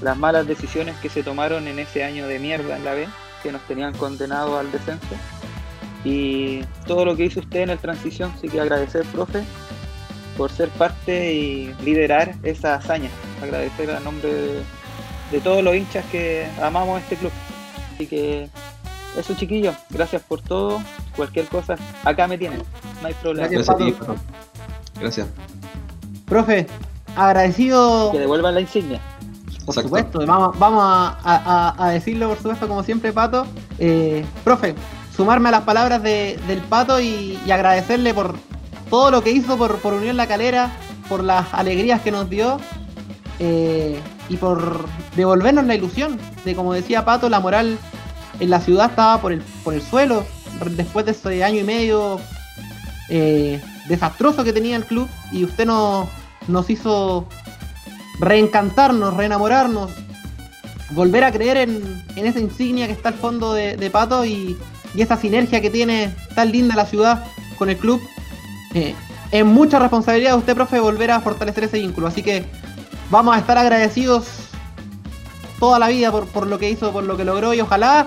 Las malas decisiones que se tomaron en ese año de mierda en la B, que nos tenían condenados al descenso. Y todo lo que hizo usted en el transición, sí que agradecer, profe, por ser parte y liderar esa hazaña. Agradecer a nombre de, de todos los hinchas que amamos este club. Así que eso chiquillos, gracias por todo. Cualquier cosa, acá me tienen, no hay problema. Gracias, Gracias a ti, Pato. Gracias. Profe, agradecido Que devuelvan la insignia. Por Exacto. supuesto, vamos, vamos a, a- a decirlo por supuesto como siempre, Pato. Eh, profe, sumarme a las palabras de- del Pato y, y agradecerle por todo lo que hizo por, por Unión La Calera, por las alegrías que nos dio eh, y por devolvernos la ilusión de, como decía Pato, la moral en la ciudad estaba por el, por el suelo después de ese año y medio eh, desastroso que tenía el club y usted nos, nos hizo reencantarnos, reenamorarnos, volver a creer en, esa insignia que está al fondo de, Pato y, y esa sinergia que tiene tan linda la ciudad con el club. Eh, es mucha responsabilidad de usted, profe, volver a fortalecer ese vínculo. Así que vamos a estar agradecidos toda la vida por, por lo que hizo, por lo que logró y ojalá,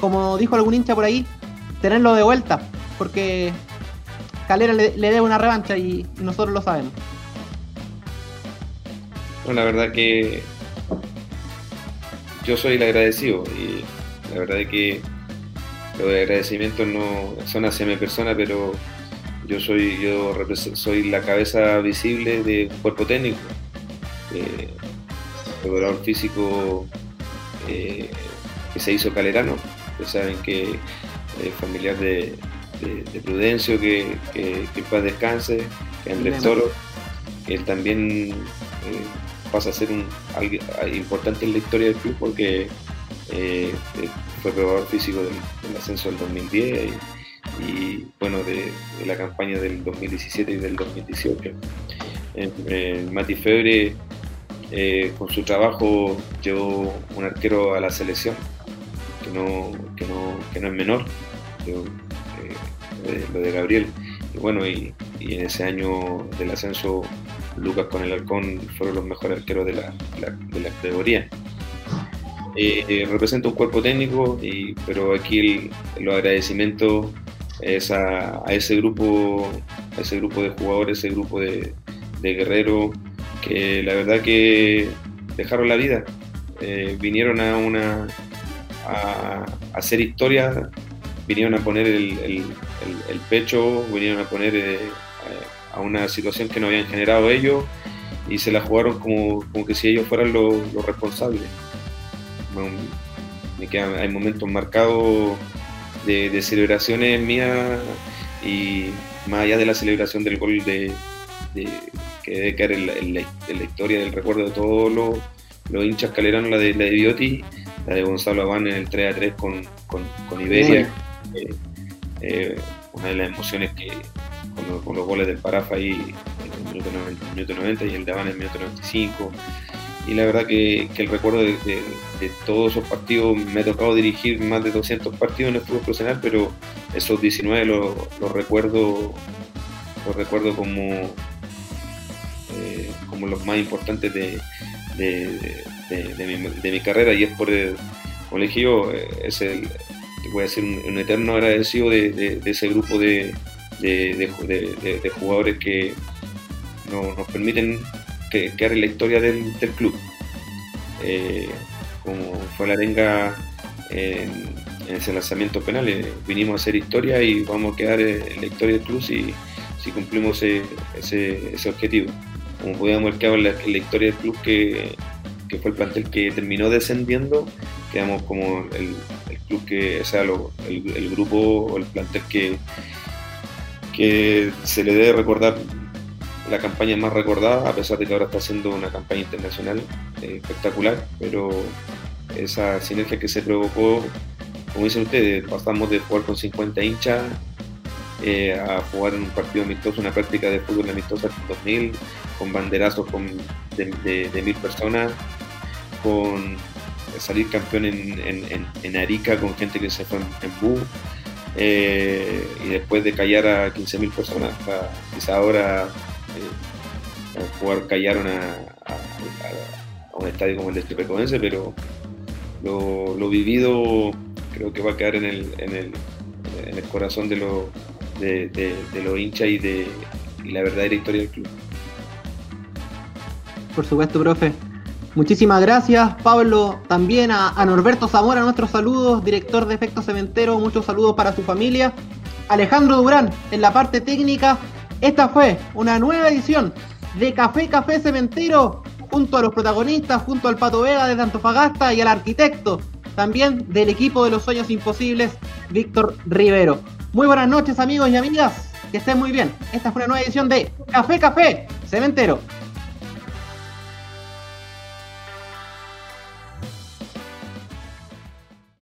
como dijo algún hincha por ahí, tenerlo de vuelta. Porque Calera le, le debe una revancha y- nosotros lo sabemos. Bueno, la verdad que yo soy el agradecido y la verdad es que los agradecimientos no son hacia mi persona, pero yo soy yo soy la cabeza visible de cuerpo técnico, eh, preparador físico eh, que se hizo calerano. Ustedes saben que es familiar de, de- de Prudencio, que, que, que en paz descanse, que Andrés. Toro, que él también eh, pasa a ser un, alguien importante en la historia del club porque eh, eh, fue probador físico del, del ascenso del 2010 y, y, bueno, de, de la campaña del 2017 y del 2018. Eh, eh, Mati Febre con su trabajo llevó un arquero a la selección que no, que no, que no es menor, yo, de- lo de Gabriel. Y bueno, y, en ese año del ascenso Lucas con el Halcón fueron los mejores arqueros de la, de la categoría. Eh, eh, representa un cuerpo técnico, y, pero aquí el- los agradecimientos es a, ese grupo, a ese grupo de jugadores, ese grupo de, guerreros que la verdad que dejaron la vida, Eh, vinieron a una a hacer historia, vinieron a poner el, el- pecho, vinieron a poner eh, a una situación que no habían generado ellos y se la jugaron como, como que si ellos fueran los, los responsables. Me quedan, hay momentos marcados de, celebraciones mías y más allá de la celebración del gol de, que debe quedar en la, en en la historia del recuerdo de todos los, los hinchas caleranos, la de, la de Bioti, la de Gonzalo Abán en el 3 a 3 con, con, con Iberia. Eh, eh, una de las emociones que con, los- goles del Parafa ahí en el minuto 90, el minuto 90 y el de Habana en el minuto 95. Y la verdad que, el recuerdo de, todos esos partidos, me ha tocado dirigir más de 200 partidos en el fútbol profesional, pero esos 19 los, recuerdo los recuerdo como, eh, como los más importantes de, de, mi, carrera y es por el colegio, es el, voy a decir, un, eterno agradecido de, ese grupo de, de, de ju- de- de- de jugadores que no- nos permiten que, quedar en la historia del, del club. Eh, como fue la arenga en, en ese lanzamiento penal, eh, vinimos a hacer historia y vamos a quedar eh, en la historia del club si, si cumplimos ese, ese, objetivo. Como podíamos haber quedado en la, la historia del club que, que fue el plantel que terminó descendiendo, quedamos como el, club que, sea, el grupo o el plantel que, que se le debe recordar la campaña más recordada, a pesar de que ahora está haciendo una campaña internacional eh, espectacular, pero esa sinergia que se provocó, como dicen ustedes, pasamos de jugar con 50 hinchas eh, a jugar en un partido amistoso, una práctica de fútbol amistosa con 2000, con banderazos con, de, de- de mil personas, con salir campeón en, en- en- Arica con gente que se fue en, en bus, eh, y después de callar a 15.000 personas. Quizá ahora eh, jugar callaron a, un estadio como el de Chepecoense, pero lo, lo vivido creo que va a quedar en el, en el, en el corazón de, los de, de- de los hinchas y de y la verdadera historia del club. Por supuesto, profe. Muchísimas gracias, Pablo. También a, a Norberto Zamora, nuestros saludos, director de Efecto Cementero, muchos saludos para su familia. Alejandro Durán, en la parte técnica. Esta fue una nueva edición de Café Café Cementero, junto a los protagonistas, junto al Pato Vega desde Antofagasta y al arquitecto, también del equipo de los sueños imposibles, Víctor Rivero. Muy buenas noches, amigos y amigas. Que estén muy bien. Esta fue una nueva edición de Café Café Cementero.